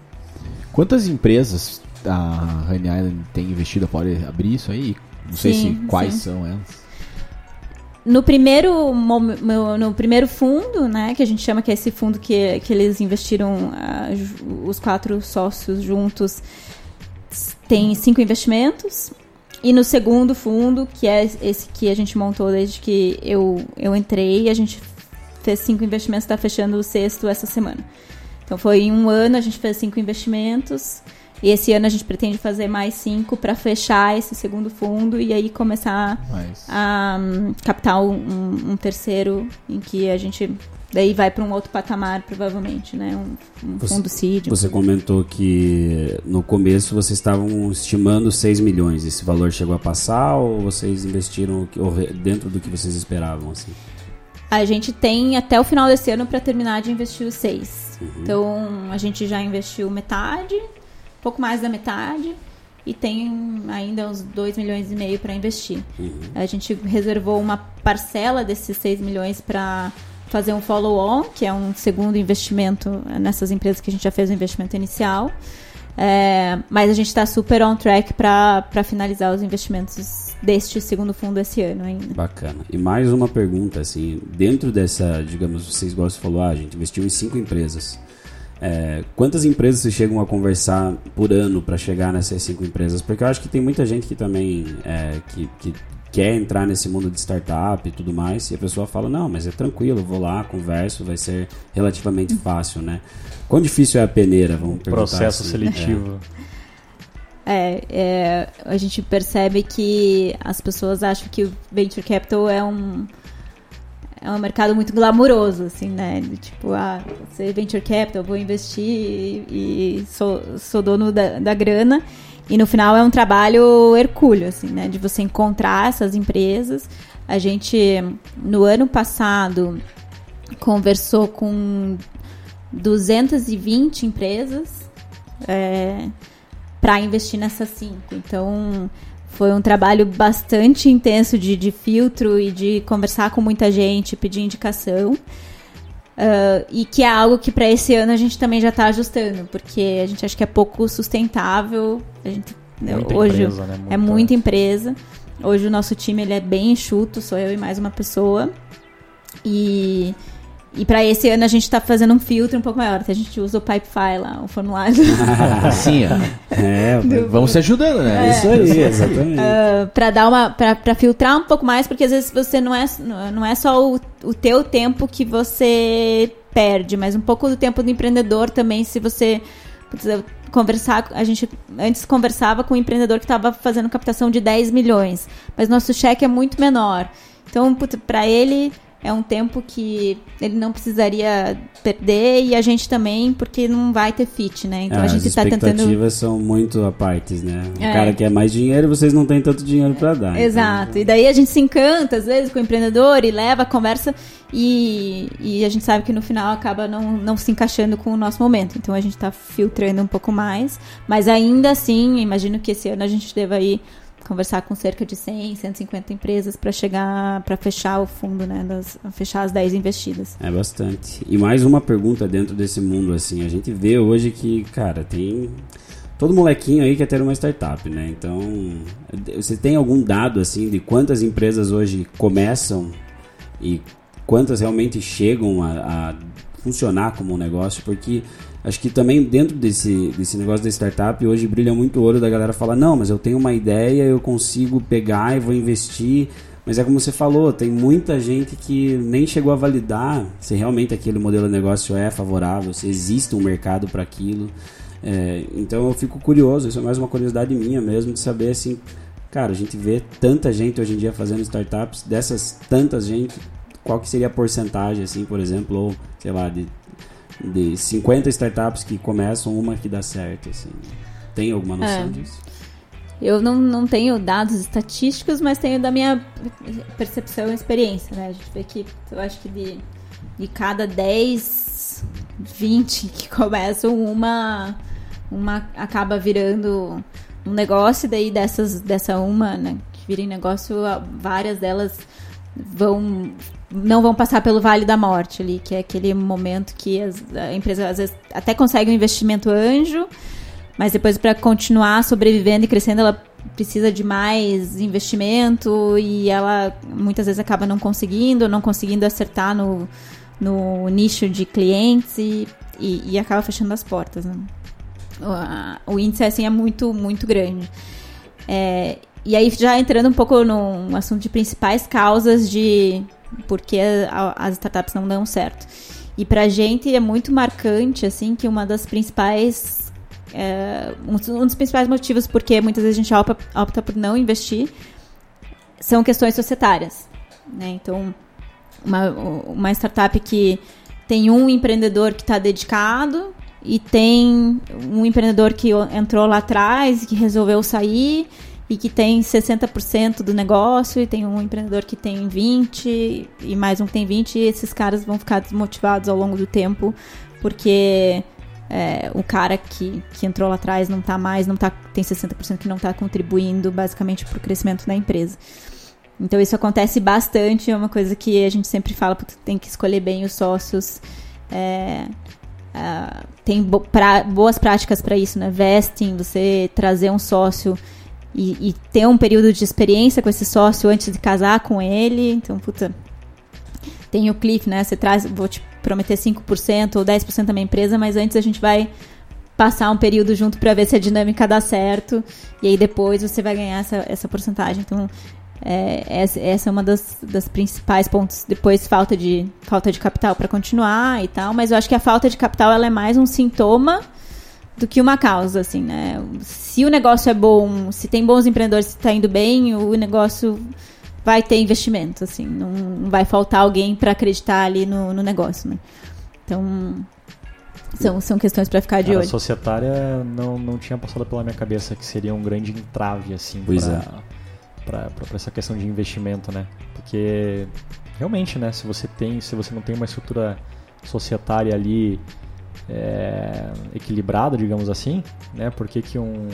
Quantas empresas a Honey Island tem investido? Pode abrir isso aí? Não sei se quais sim. são elas no primeiro no primeiro fundo, né, que a gente chama que é esse fundo que, que eles investiram uh, os quatro sócios juntos, tem cinco investimentos. E no segundo fundo, que é esse que a gente montou desde que eu, eu entrei, a gente fez cinco investimentos, está fechando o sexto essa semana. Então foi em um ano a gente fez cinco investimentos. E esse ano a gente pretende fazer mais cinco para fechar esse segundo fundo e aí começar nice. a um, captar um, um, terceiro em que a gente daí vai para um outro patamar provavelmente, né? Um, um você, fundo seed. Você comentou que no começo vocês estavam estimando 6 milhões. Esse valor chegou a passar ou vocês investiram dentro do que vocês esperavam assim? A gente tem até o final desse ano para terminar de investir os seis. Uhum. Então a gente já investiu metade pouco mais da metade e tem ainda uns 2 milhões e meio para investir. Uhum. A gente reservou uma parcela desses 6 milhões para fazer um follow-on, que é um segundo investimento nessas empresas que a gente já fez o investimento inicial. É, mas a gente está super on track para finalizar os investimentos deste segundo fundo esse ano ainda. Bacana. E mais uma pergunta, assim, dentro dessa, digamos, vocês gostam de falar, ah, a gente investiu em cinco empresas. É, quantas empresas vocês chegam a conversar por ano para chegar nessas cinco empresas? Porque eu acho que tem muita gente que também é, que, que, quer entrar nesse mundo de startup e tudo mais, e a pessoa fala, não, mas é tranquilo, vou lá, converso, vai ser relativamente fácil, né? Quão difícil é a peneira, vamos perguntar Processo assim, seletivo. É, é, a gente percebe que as pessoas acham que o venture capital é um é um mercado muito glamuroso, assim, né? Tipo, ah, você venture capital, vou investir e, e sou, sou dono da, da grana. E no final é um trabalho hercúleo, assim, né? De você encontrar essas empresas. A gente, no ano passado, conversou com 220 empresas é, para investir nessas cinco. Então, foi um trabalho bastante intenso de, de filtro e de conversar com muita gente, pedir indicação. Uh, e que é algo que para esse ano a gente também já está ajustando, porque a gente acha que é pouco sustentável. A gente, Muita hoje empresa, né? é muita empresa. Hoje o nosso time ele é bem enxuto, sou eu e mais uma pessoa. E, e para esse ano a gente está fazendo um filtro um pouco maior. Então a gente usa o Pipefy lá, o formulário. [LAUGHS] Sim, ó. É, Vamos se ajudando, né? isso aí, exatamente. para dar uma para filtrar um pouco mais porque às vezes você não é não é só o, o teu tempo que você perde mas um pouco do tempo do empreendedor também se você conversar a gente antes conversava com um empreendedor que estava fazendo captação de 10 milhões mas nosso cheque é muito menor então para ele é um tempo que ele não precisaria perder e a gente também, porque não vai ter fit, né? Então Ah, a gente as está tentando. expectativas são muito à partes, né? O É. cara quer mais dinheiro, vocês não têm tanto dinheiro pra dar. então- Exato. E daí a gente se encanta, às vezes, com o empreendedor e leva a conversa e, e a gente sabe que no final acaba não, não se encaixando com o nosso momento. Então a gente tá filtrando um pouco mais. Mas ainda assim, imagino que esse ano a gente deva aí conversar com cerca de 100, 150 empresas para chegar, para fechar o fundo, né? Das, fechar as 10 investidas. É bastante. E mais uma pergunta dentro desse mundo, assim. A gente vê hoje que, cara, tem. Todo molequinho aí quer ter uma startup, né? Então, você tem algum dado, assim, de quantas empresas hoje começam e quantas realmente chegam a, a funcionar como um negócio? Porque acho que também dentro desse, desse negócio da startup, hoje brilha muito o olho da galera falar: não, mas eu tenho uma ideia, eu consigo pegar e vou investir. Mas é como você falou, tem muita gente que nem chegou a validar se realmente aquele modelo de negócio é favorável, se existe um mercado para aquilo. É, então eu fico curioso, isso é mais uma curiosidade minha mesmo, de saber assim, cara, a gente vê tanta gente hoje em dia fazendo startups, dessas tantas gente, qual que seria a porcentagem, assim, por exemplo, ou sei lá, de, de 50 startups que começam, uma que dá certo, assim. Tem alguma noção É. disso? Eu não, não tenho dados estatísticos, mas tenho da minha percepção e experiência, né? A gente vê que eu acho que de, de cada 10, 20 que começam, uma, uma acaba virando um negócio, e daí dessas, dessa uma, né, que vira em negócio, várias delas vão não vão passar pelo vale da morte ali, que é aquele momento que as- a empresa às vezes até consegue um investimento anjo, mas depois para continuar sobrevivendo e crescendo, ela precisa de mais investimento e ela muitas vezes acaba não conseguindo, não conseguindo acertar no, no nicho de clientes e, e, e acaba fechando as portas. Né? O, o índice assim é muito muito grande. É, e aí já entrando um pouco no assunto de principais causas de por que a- as startups não dão certo. E pra gente é muito marcante assim que uma das principais é, um, dos- principais motivos porque muitas vezes a gente opta, opta por não investir são questões societárias. Né? Então, uma, uma startup que tem um empreendedor que está dedicado e tem um empreendedor que entrou lá atrás que resolveu sair e que tem 60% do negócio e tem um empreendedor que tem 20 e mais um que tem 20 e esses caras vão ficar desmotivados ao longo do tempo porque é, o cara que, que entrou lá atrás não tá mais, não tá, tem 60% que não está contribuindo basicamente para o crescimento da empresa. Então isso acontece bastante, é uma coisa que a gente sempre fala, porque tem que escolher bem os sócios. é, ah, tem bo- pra- boas práticas para isso, né? Vesting, você trazer um sócio e, e ter um período de experiência com esse sócio antes de casar com ele. Então, puta, tem o cliff, né? Você traz, vou te prometer 5% ou 10% da minha empresa, mas antes a gente vai passar um período junto para ver se a dinâmica dá certo e aí depois você vai ganhar essa, essa porcentagem. Então, é, essa, essa é uma das, das principais pontos. Depois, falta de, falta de capital para continuar e tal, mas eu acho que a falta de capital ela é mais um sintoma do que uma causa, assim, né? Se o negócio é bom, se tem bons empreendedores, se está indo bem, o negócio vai ter investimento, assim, não, não vai faltar alguém para acreditar ali no, no negócio, né? Então, são, são questões para ficar de Cara, a olho. societária não, não tinha passado pela minha cabeça que seria um grande entrave, assim, Pois pra, é. pra, pra- pra essa questão de investimento, né? Porque, realmente, né, se você tem, se você não tem uma estrutura societária ali é, equilibrada, digamos assim, né, por que que um...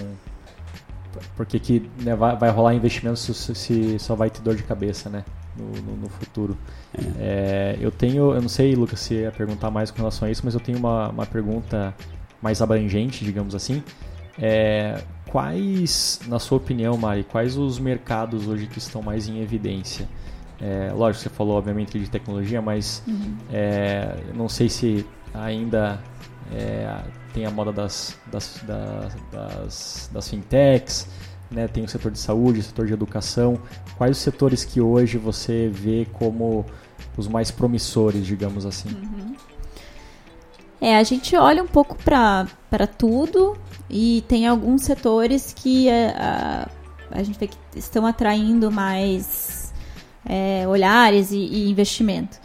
Por que que né, vai, vai rolar investimento se, se- só vai ter dor de cabeça, né? No, no- no futuro. É, eu tenho, eu não sei, Lucas, se ia perguntar mais com relação a isso, mas eu tenho uma, uma pergunta mais abrangente, digamos assim. É, quais, na sua opinião, Mari, quais os mercados hoje que estão mais em evidência? É, lógico, você falou, obviamente, de tecnologia, mas é, eu não sei se ainda é, tem a moda das, das, das, das, das fintechs, né? tem o setor de saúde, o setor de educação. Quais os setores que hoje você vê como os mais promissores, digamos assim? É, a gente olha um pouco para tudo e tem alguns setores que é, a, a gente vê que estão atraindo mais é, olhares e, e investimento.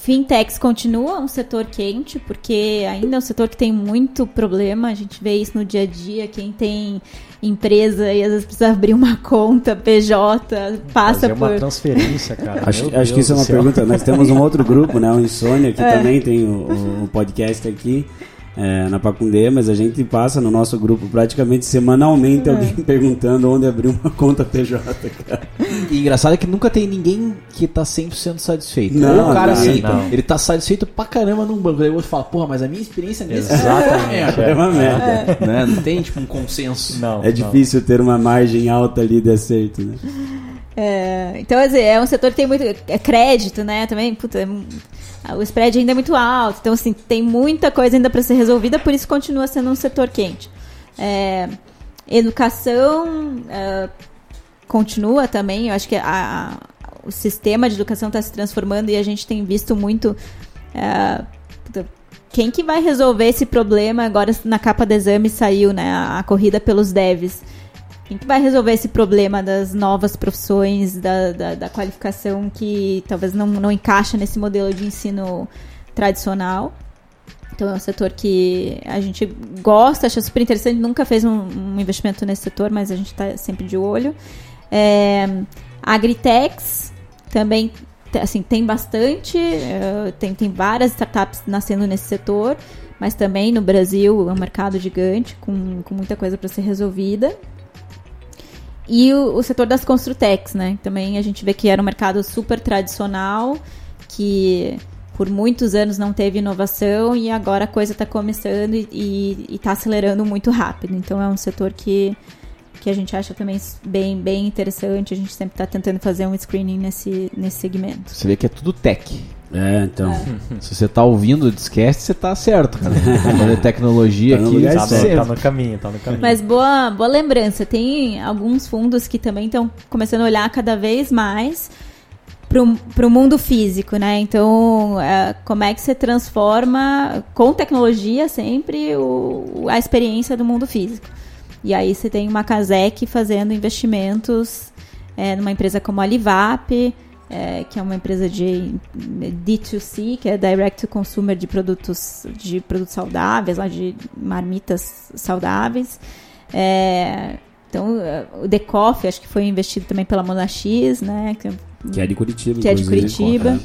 Fintechs continua um setor quente, porque ainda é um setor que tem muito problema. A gente vê isso no dia a dia. Quem tem empresa e às vezes precisa abrir uma conta PJ, passa Fazer por. uma transferência, cara. [LAUGHS] Acho, acho que Deus isso é uma céu. pergunta. Nós temos um outro grupo, né? O Insônia, que também tem o, o podcast aqui é, na Pacundê, mas a gente passa no nosso grupo praticamente semanalmente alguém [LAUGHS] perguntando onde abrir uma conta PJ, cara. E engraçado é que nunca tem ninguém que tá 100% satisfeito. Não, Ou o cara não, assim, não. ele tá satisfeito pra caramba num banco. Aí o outro fala, porra, mas a minha experiência nesse Exatamente. É uma merda. né? Não tem tipo um consenso. Não, É não. difícil ter uma margem alta ali de acerto, né? É, então, quer dizer, é um setor que tem muito é crédito, né? Também, puta, é um- o spread ainda é muito alto. Então, assim, tem muita coisa ainda para ser resolvida, por isso continua sendo um setor quente. É, educação é, continua também. Eu acho que a- a- o sistema de educação está se transformando e a gente tem visto muito. puta, quem que vai resolver esse problema? Agora na capa do exame saiu né, a, a corrida pelos devs. Quem que vai resolver esse problema das novas profissões, da, da, da qualificação que talvez não, não encaixa nesse modelo de ensino tradicional? Então é um setor que a gente gosta, acha super interessante, nunca fez um, um investimento nesse setor, mas a gente está sempre de olho. É, Agritechs também assim, tem bastante, eh, tem, tem várias startups nascendo nesse setor, mas também no Brasil é um mercado gigante, com, com muita coisa para ser resolvida. E o, o setor das construtex, né? Também a gente vê que era um mercado super tradicional, que por muitos anos não teve inovação e agora a coisa está começando e está acelerando muito rápido. Então é um setor que, que a gente acha também bem, bem interessante. A gente sempre está tentando fazer um screening nesse, nesse segmento. Você vê que é tudo tech. É, então. Se você tá ouvindo o Discast, você tá certo, cara. [LAUGHS] Falando de tecnologia Tá no aqui, lugar Tá no, tá no caminho, tá no caminho. Mas boa, boa lembrança. Tem alguns fundos que também estão começando a olhar cada vez mais para o mundo físico, né? Então, é, como é que você transforma com tecnologia sempre o, a experiência do mundo físico? E aí você tem uma Casec fazendo investimentos é, numa empresa como a Livap, é, que é uma empresa de D2C, que é Direct to Consumer de produtos, de produtos saudáveis, lá de marmitas saudáveis. É, então, é, o The Coffee, acho que foi investido também pela Monax, né? Que, Que é de Curitiba, Que é de. Curitiba.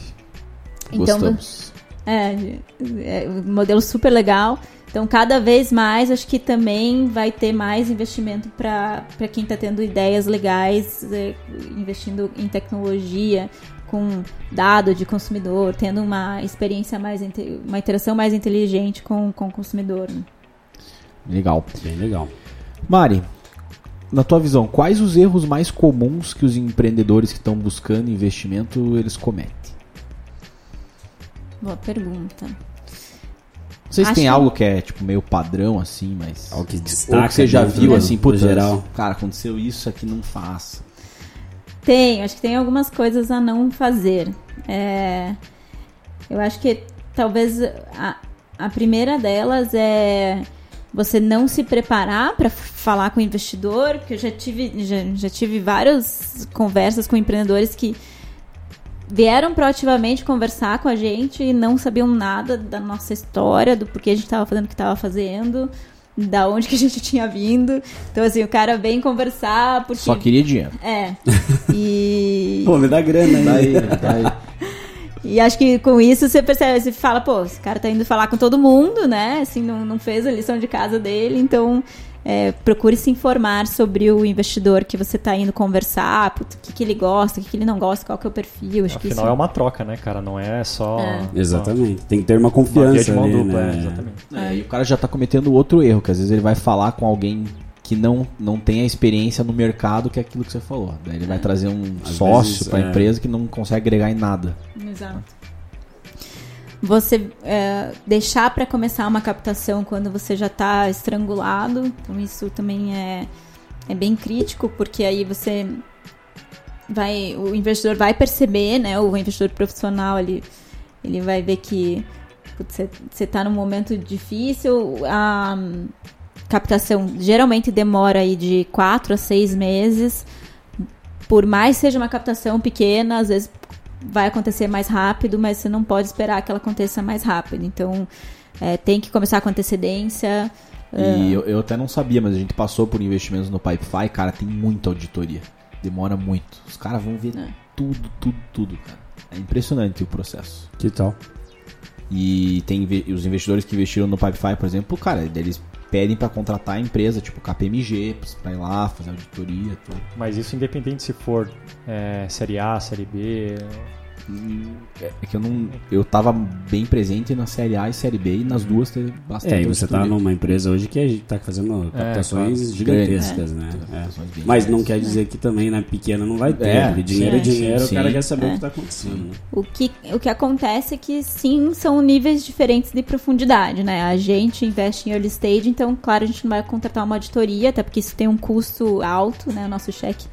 Então, Gostamos. é, é modelo super legal. Então, cada vez mais, acho que também vai ter mais investimento para quem está tendo ideias legais, é, investindo em tecnologia, com dado de consumidor, tendo uma experiência mais, uma interação mais inteligente com, com o consumidor. né? Legal. Bem legal. Mari, na tua visão, quais os erros mais comuns que os empreendedores que estão buscando investimento eles cometem? Boa pergunta. Não sei se Acho tem que- algo que é tipo meio padrão assim, mas Algo que ou destaca que você já dentro viu assim, puta, geral. cara, aconteceu isso aqui, não faça. Tem, acho que tem algumas coisas a não fazer. É, eu acho que talvez a, a primeira delas é você não se preparar para falar com o investidor, porque eu já tive, já, já tive várias conversas com empreendedores que vieram proativamente conversar com a gente e não sabiam nada da nossa história, do porquê a gente estava fazendo o que estava fazendo, da onde que a gente [LAUGHS] tinha vindo. Então, assim, o cara vem conversar porque... Só queria dinheiro. É. E... Pô, me dá grana aí. Daí, daí. E acho que com isso você percebe, você fala, pô, esse cara tá indo falar com todo mundo, né? Assim, não, não fez a lição de casa dele, então é, procure se informar sobre o investidor que você tá indo conversar, o que, que ele gosta, o que, que ele não gosta, qual que é o perfil. Acho que Afinal isso... é uma troca, né, cara? Não é só. É. Exatamente. Tem que ter uma Uma confiança de mão ali, dupla, né? é, exatamente. É, e o cara já tá cometendo outro erro, que às vezes ele vai falar com alguém que não, não tem a experiência no mercado, que é aquilo que você falou. Daí ele vai trazer um Às sócio vezes, pra é. empresa que não consegue agregar em nada. Exato. Você é, deixar para começar uma captação quando você já está estrangulado, então isso também é, é bem crítico, porque aí você vai, o investidor vai perceber, né, o investidor profissional ele, ele vai ver que você está num momento difícil, a captação geralmente demora aí de quatro a seis meses, por mais seja uma captação pequena, às vezes vai acontecer mais rápido, mas você não pode esperar que ela aconteça mais rápido. Então, é, tem que começar com antecedência. E eu, eu até não sabia, mas a gente passou por investimentos no Pipefy, cara, tem muita auditoria. Demora muito. Os caras vão ver É. tudo, tudo, tudo, cara. É impressionante o processo. Que tal? E tem os investidores que investiram no Pipefy, por exemplo, cara, eles pedem pra contratar a empresa, tipo KPMG, pra ir lá fazer auditoria, tudo. Mas isso independente se for é, série A, série B. É é que eu não. Eu tava bem presente na série A e série B e nas duas teve bastante. É, e você tá numa empresa hoje que tá fazendo captações claro. gigantescas, né? É. Captações Mas não quer dizer que também na pequena não vai ter. É, dinheiro é dinheiro, sim, o cara sim. quer saber É. o que tá acontecendo. né? O que, o que acontece é que sim, são níveis diferentes de profundidade, né? A gente investe em early stage, então, claro, a gente não vai contratar uma auditoria, até porque isso tem um custo alto, né? O nosso cheque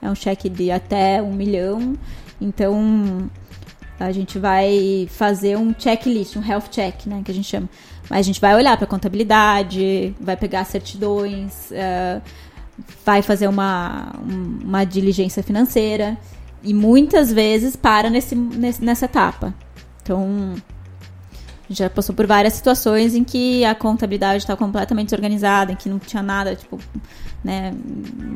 é um cheque de até um milhão. Então, a gente vai fazer um checklist, um health check, né? Que a gente chama. A gente vai olhar para contabilidade, vai pegar certidões, eh, vai fazer uma, um- uma diligência financeira e muitas vezes para nesse- nessa etapa. Então, já passou por várias situações em que a contabilidade está completamente desorganizada, em que não tinha nada, tipo, né,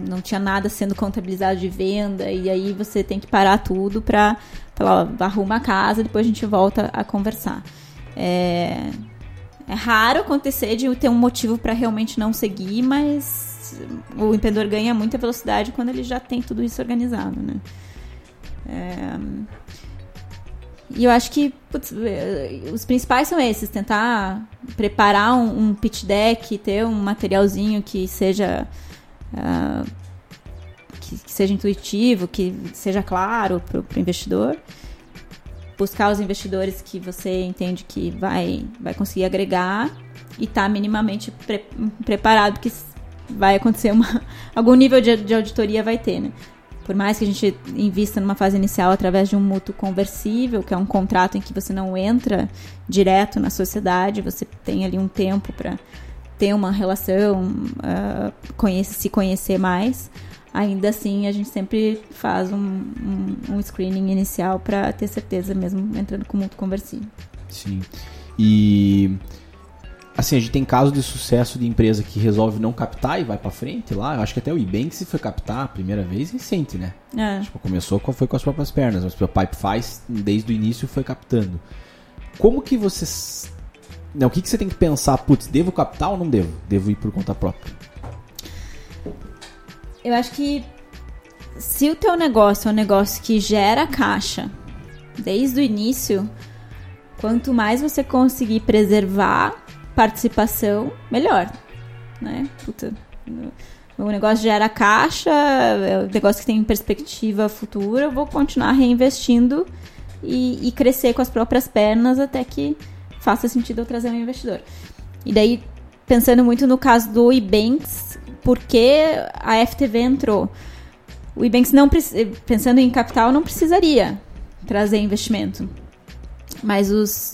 não tinha nada sendo contabilizado de venda, e aí você tem que parar tudo para falar, ó, arruma a casa, depois a gente volta a conversar. É, é raro acontecer de ter um motivo para realmente não seguir, mas o empreendedor ganha muita velocidade quando ele já tem tudo isso organizado, né? É, e eu acho que putz, eh, os principais são esses: tentar preparar um, um pitch deck, ter um materialzinho que seja. ah, que, seja intuitivo, que seja claro para o investidor. Buscar os investidores que você entende que vai, vai conseguir agregar e estar minimamente pre- preparado, porque vai acontecer uma, [LAUGHS] algum nível de, de auditoria vai ter, né? Por mais que a gente invista numa fase inicial através de um mútuo conversível, que é um contrato em que você não entra direto na sociedade, você tem ali um tempo para ter uma relação, ah, conhece, se conhecer mais. Ainda assim, a gente sempre faz um, um, um screening inicial para ter certeza, mesmo entrando com mútuo conversível. Sim. E assim, a gente tem casos de sucesso de empresa que resolve não captar e vai pra frente lá. Eu acho que até o Ebanks foi captar a primeira vez recente, né? É. Tipo, começou com, foi com as próprias pernas, mas o Pipe faz desde o início foi captando. Como que vocês não, o que, que você tem que pensar? Putz, devo captar ou não devo? Devo ir por conta própria? Eu acho que se o teu negócio é um negócio que gera caixa desde o início, quanto mais você conseguir preservar participação, melhor, né? Puta, o negócio gera caixa, é um negócio que tem perspectiva futura, eu vou continuar reinvestindo e, e crescer com as próprias pernas até que faça sentido eu trazer um investidor. E daí, pensando muito no caso do Ebanks, por que a FTV entrou? O Ebanks, não, pensando em capital, não precisaria trazer investimento. Mas os,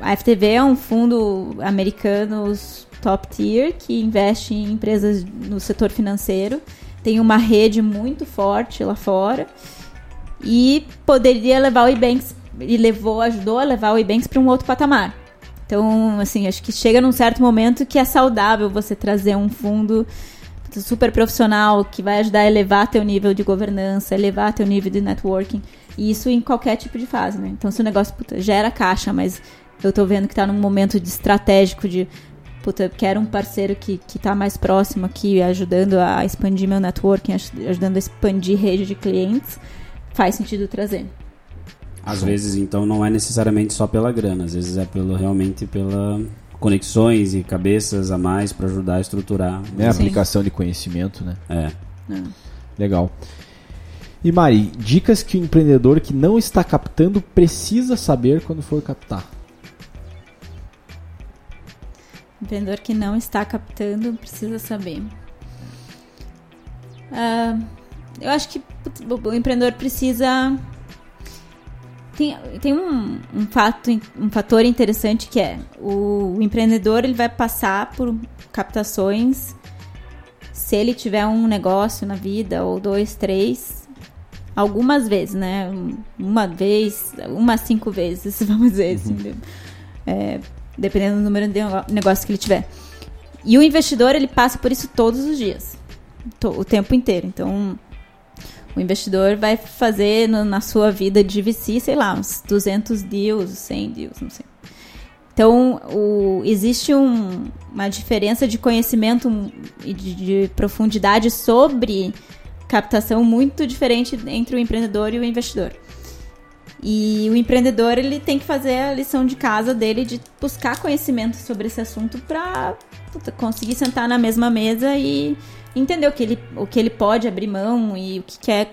a FTV é um fundo americano top tier que investe em empresas no setor financeiro, tem uma rede muito forte lá fora e poderia levar o Ebanks e levou, ajudou a levar o Ebanks para um outro patamar. Então, assim, acho que chega num certo momento que é saudável você trazer um fundo super profissional que vai ajudar a elevar teu nível de governança, elevar teu nível de networking. E isso em qualquer tipo de fase, né? Então, se o negócio puta, gera caixa, mas eu tô vendo que tá num momento de estratégico de puta, eu quero um parceiro que, que tá mais próximo aqui, ajudando a expandir meu networking, ajudando a expandir rede de clientes, faz sentido trazer. Às vezes, então, não é necessariamente só pela grana, às vezes é pelo realmente pela conexões e cabeças a mais para ajudar a estruturar. É a aplicação de conhecimento, né? É. É. Legal. E Mari, dicas que o empreendedor que não está captando precisa saber quando for captar. Empreendedor que não está captando precisa saber. Ah, eu acho que o o empreendedor precisa. Tem, tem um, um, fato, um fator interessante que é o, o empreendedor ele vai passar por captações se ele tiver um negócio na vida, ou dois, três, algumas vezes, né? Uma vez, umas cinco vezes, [LAUGHS] vamos dizer assim. É, dependendo do número de negócio que ele tiver. E o investidor, ele passa por isso todos os dias, o tempo inteiro. Então, o investidor vai fazer no- na sua vida de VC, sei lá, uns 200 deals, 100 deals, não sei. Então, o- existe um- uma diferença de conhecimento e de, de profundidade sobre captação muito diferente entre o empreendedor e o investidor. E o empreendedor ele tem que fazer a lição de casa dele de buscar conhecimento sobre esse assunto para conseguir sentar na mesma mesa e entender o que ele, o que ele pode abrir mão e o que, que é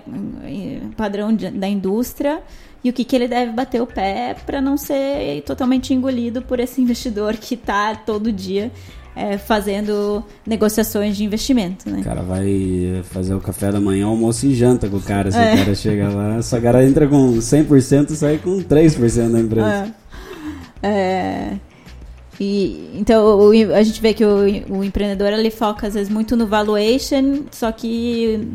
padrão de- da indústria e o que, que ele deve bater o pé para não ser totalmente engolido por esse [LAUGHS] investidor que está todo dia eh, fazendo negociações de investimento, né? O cara vai fazer o café da manhã, almoço e janta com o cara. Se É. o cara chega lá, só o cara entra com 100% e sai com 3% da empresa. É. É, e, então o- a gente vê que o, o empreendedor ele foca às vezes muito no valuation, só que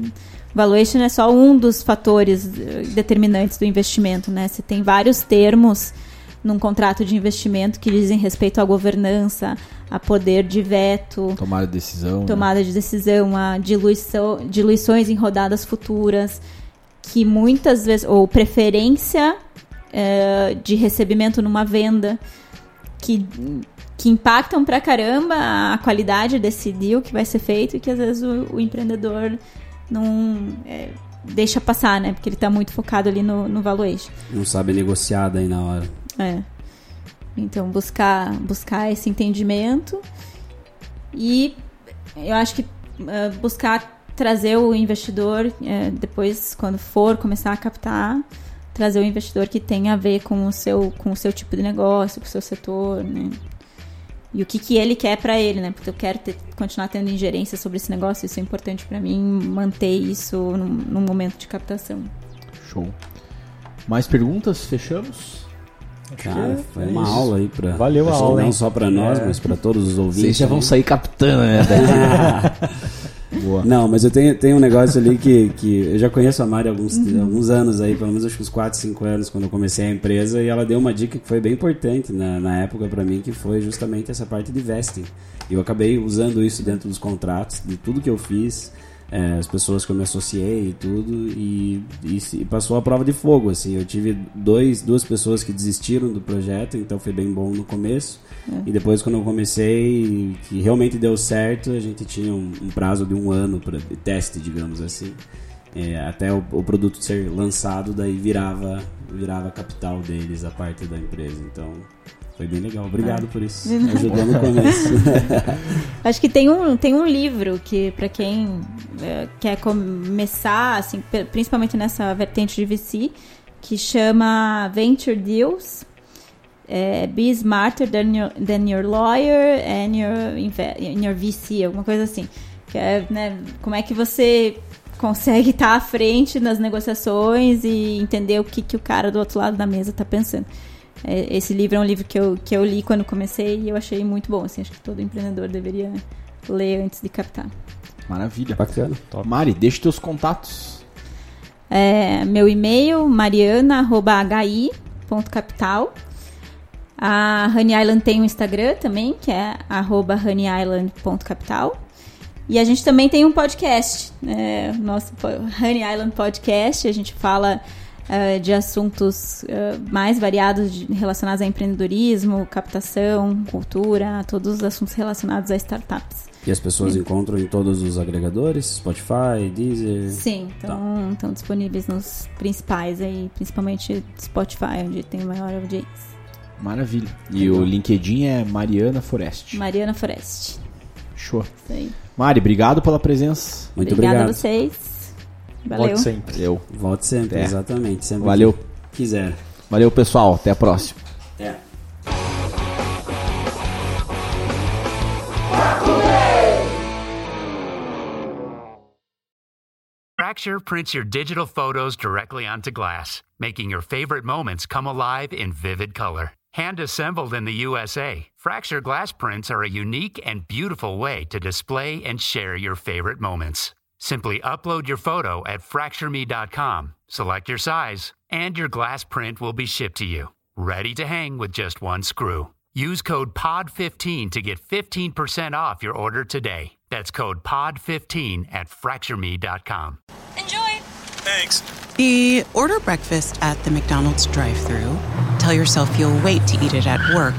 valuation é só um dos fatores determinantes do investimento, né? Você tem vários termos num contrato de investimento que dizem respeito à governança, a poder de veto, Tomar decisão. né? tomada de decisão, a diluição, diluições em rodadas futuras, que muitas vezes, ou preferência eh, de recebimento numa venda, que, que impactam pra caramba a qualidade desse deal que vai ser feito e que às vezes o, o empreendedor não eh, deixa passar, né? Porque ele tá muito focado ali no, no valuation. Não sabe negociar daí na hora. É. Então, buscar, buscar esse entendimento e eu acho que eh, buscar trazer o investidor, eh, depois, quando for começar a captar, trazer o investidor que tem a ver com o seu, com o seu tipo de negócio, com o seu setor, né? E o que, que ele quer pra ele, né? Porque eu quero ter- continuar tendo ingerência sobre esse negócio, isso é importante pra mim, manter isso num, num momento de captação. Show. Mais perguntas? Fechamos? Cara, foi é uma isso. aula aí pra. Valeu a aula, Não hein? só pra nós, É. mas pra todos os ouvintes. Vocês já vão aí. sair captando, né? [LAUGHS] Boa. Não, mas eu tenho, tenho um negócio ali que, que eu já conheço a Mari há alguns, alguns anos aí, pelo menos acho que uns 4, 5 anos, quando eu comecei a empresa, e ela deu uma dica que foi bem importante na, na época pra mim, que foi justamente essa parte de vesting. E eu acabei usando isso dentro dos contratos, de tudo que eu fiz, é, as pessoas que eu me associei e tudo, e, e, e passou a prova de fogo, assim. Eu tive dois, duas pessoas que desistiram do projeto, então foi bem bom no começo. E depois, quando eu comecei, que realmente deu certo, a gente tinha um, um prazo de um ano para de teste, digamos assim. É, até o, o produto ser lançado, daí virava, virava capital deles, a parte da empresa. Então, foi bem legal. Obrigado por isso. Ajudou no começo. Acho que tem um, tem um livro que, para quem é, quer começar, assim, principalmente nessa vertente de VC, que chama Venture Deals. É, Be Smarter than your, than your Lawyer and your, your VC, alguma coisa assim. Que é, né, como é que você consegue estar à frente nas negociações e entender o que, que o cara do outro lado da mesa está pensando. É, esse livro é um livro que eu, que eu li quando comecei e eu achei muito bom. Assim, acho que todo empreendedor deveria ler antes de captar. Maravilha. Bacana. Mari, deixa teus contatos. É, meu e-mail, mariana.hi.capital. A Honey Island tem um Instagram também, que é arroba honeyisland.capital. E a gente também tem um podcast, né? o nosso Honey Island Podcast. A gente fala eh, de assuntos eh, mais variados de- relacionados a empreendedorismo, captação, cultura, todos os assuntos relacionados a startups. E as pessoas encontram em todos os agregadores, Spotify, Deezer. Sim, estão estão disponíveis nos principais aí, principalmente Spotify, onde tem maior audiência. Maravilha. E o LinkedIn é Mariana Forest. Mariana Forest. Show. Isso aí. Mari, obrigado pela presença. Muito Obrigada obrigado. a vocês. Valeu. Volte sempre. Valeu. Volte sempre, É. exatamente. Sempre Valeu. que quiser. Valeu, pessoal. Até a próxima. Até. Fracture prints your digital photos directly onto glass, making your favorite moments come alive in vivid color. Hand assembled in the USA, Fracture glass prints are a unique and beautiful way to display and share your favorite moments. Simply upload your photo at fractureme.com, select your size, and your glass print will be shipped to you, ready to hang with just one screw. Use code POD15 to get 15% off your order today. That's code POD15 at fractureme.com. Enjoy! Thanks. The order breakfast at the McDonald's drive thru Tell yourself you'll wait to eat it at work,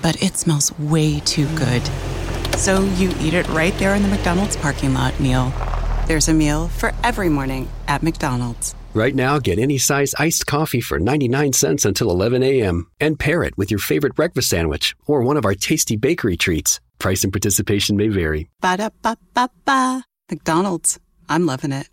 but it smells way too good. So you eat it right there in the McDonald's parking lot meal. There's a meal for every morning at McDonald's. Right now, get any size iced coffee for 99 cents until 11 a.m. and pair it with your favorite breakfast sandwich or one of our tasty bakery treats. Price and participation may vary. Ba da ba ba ba. McDonald's. I'm loving it.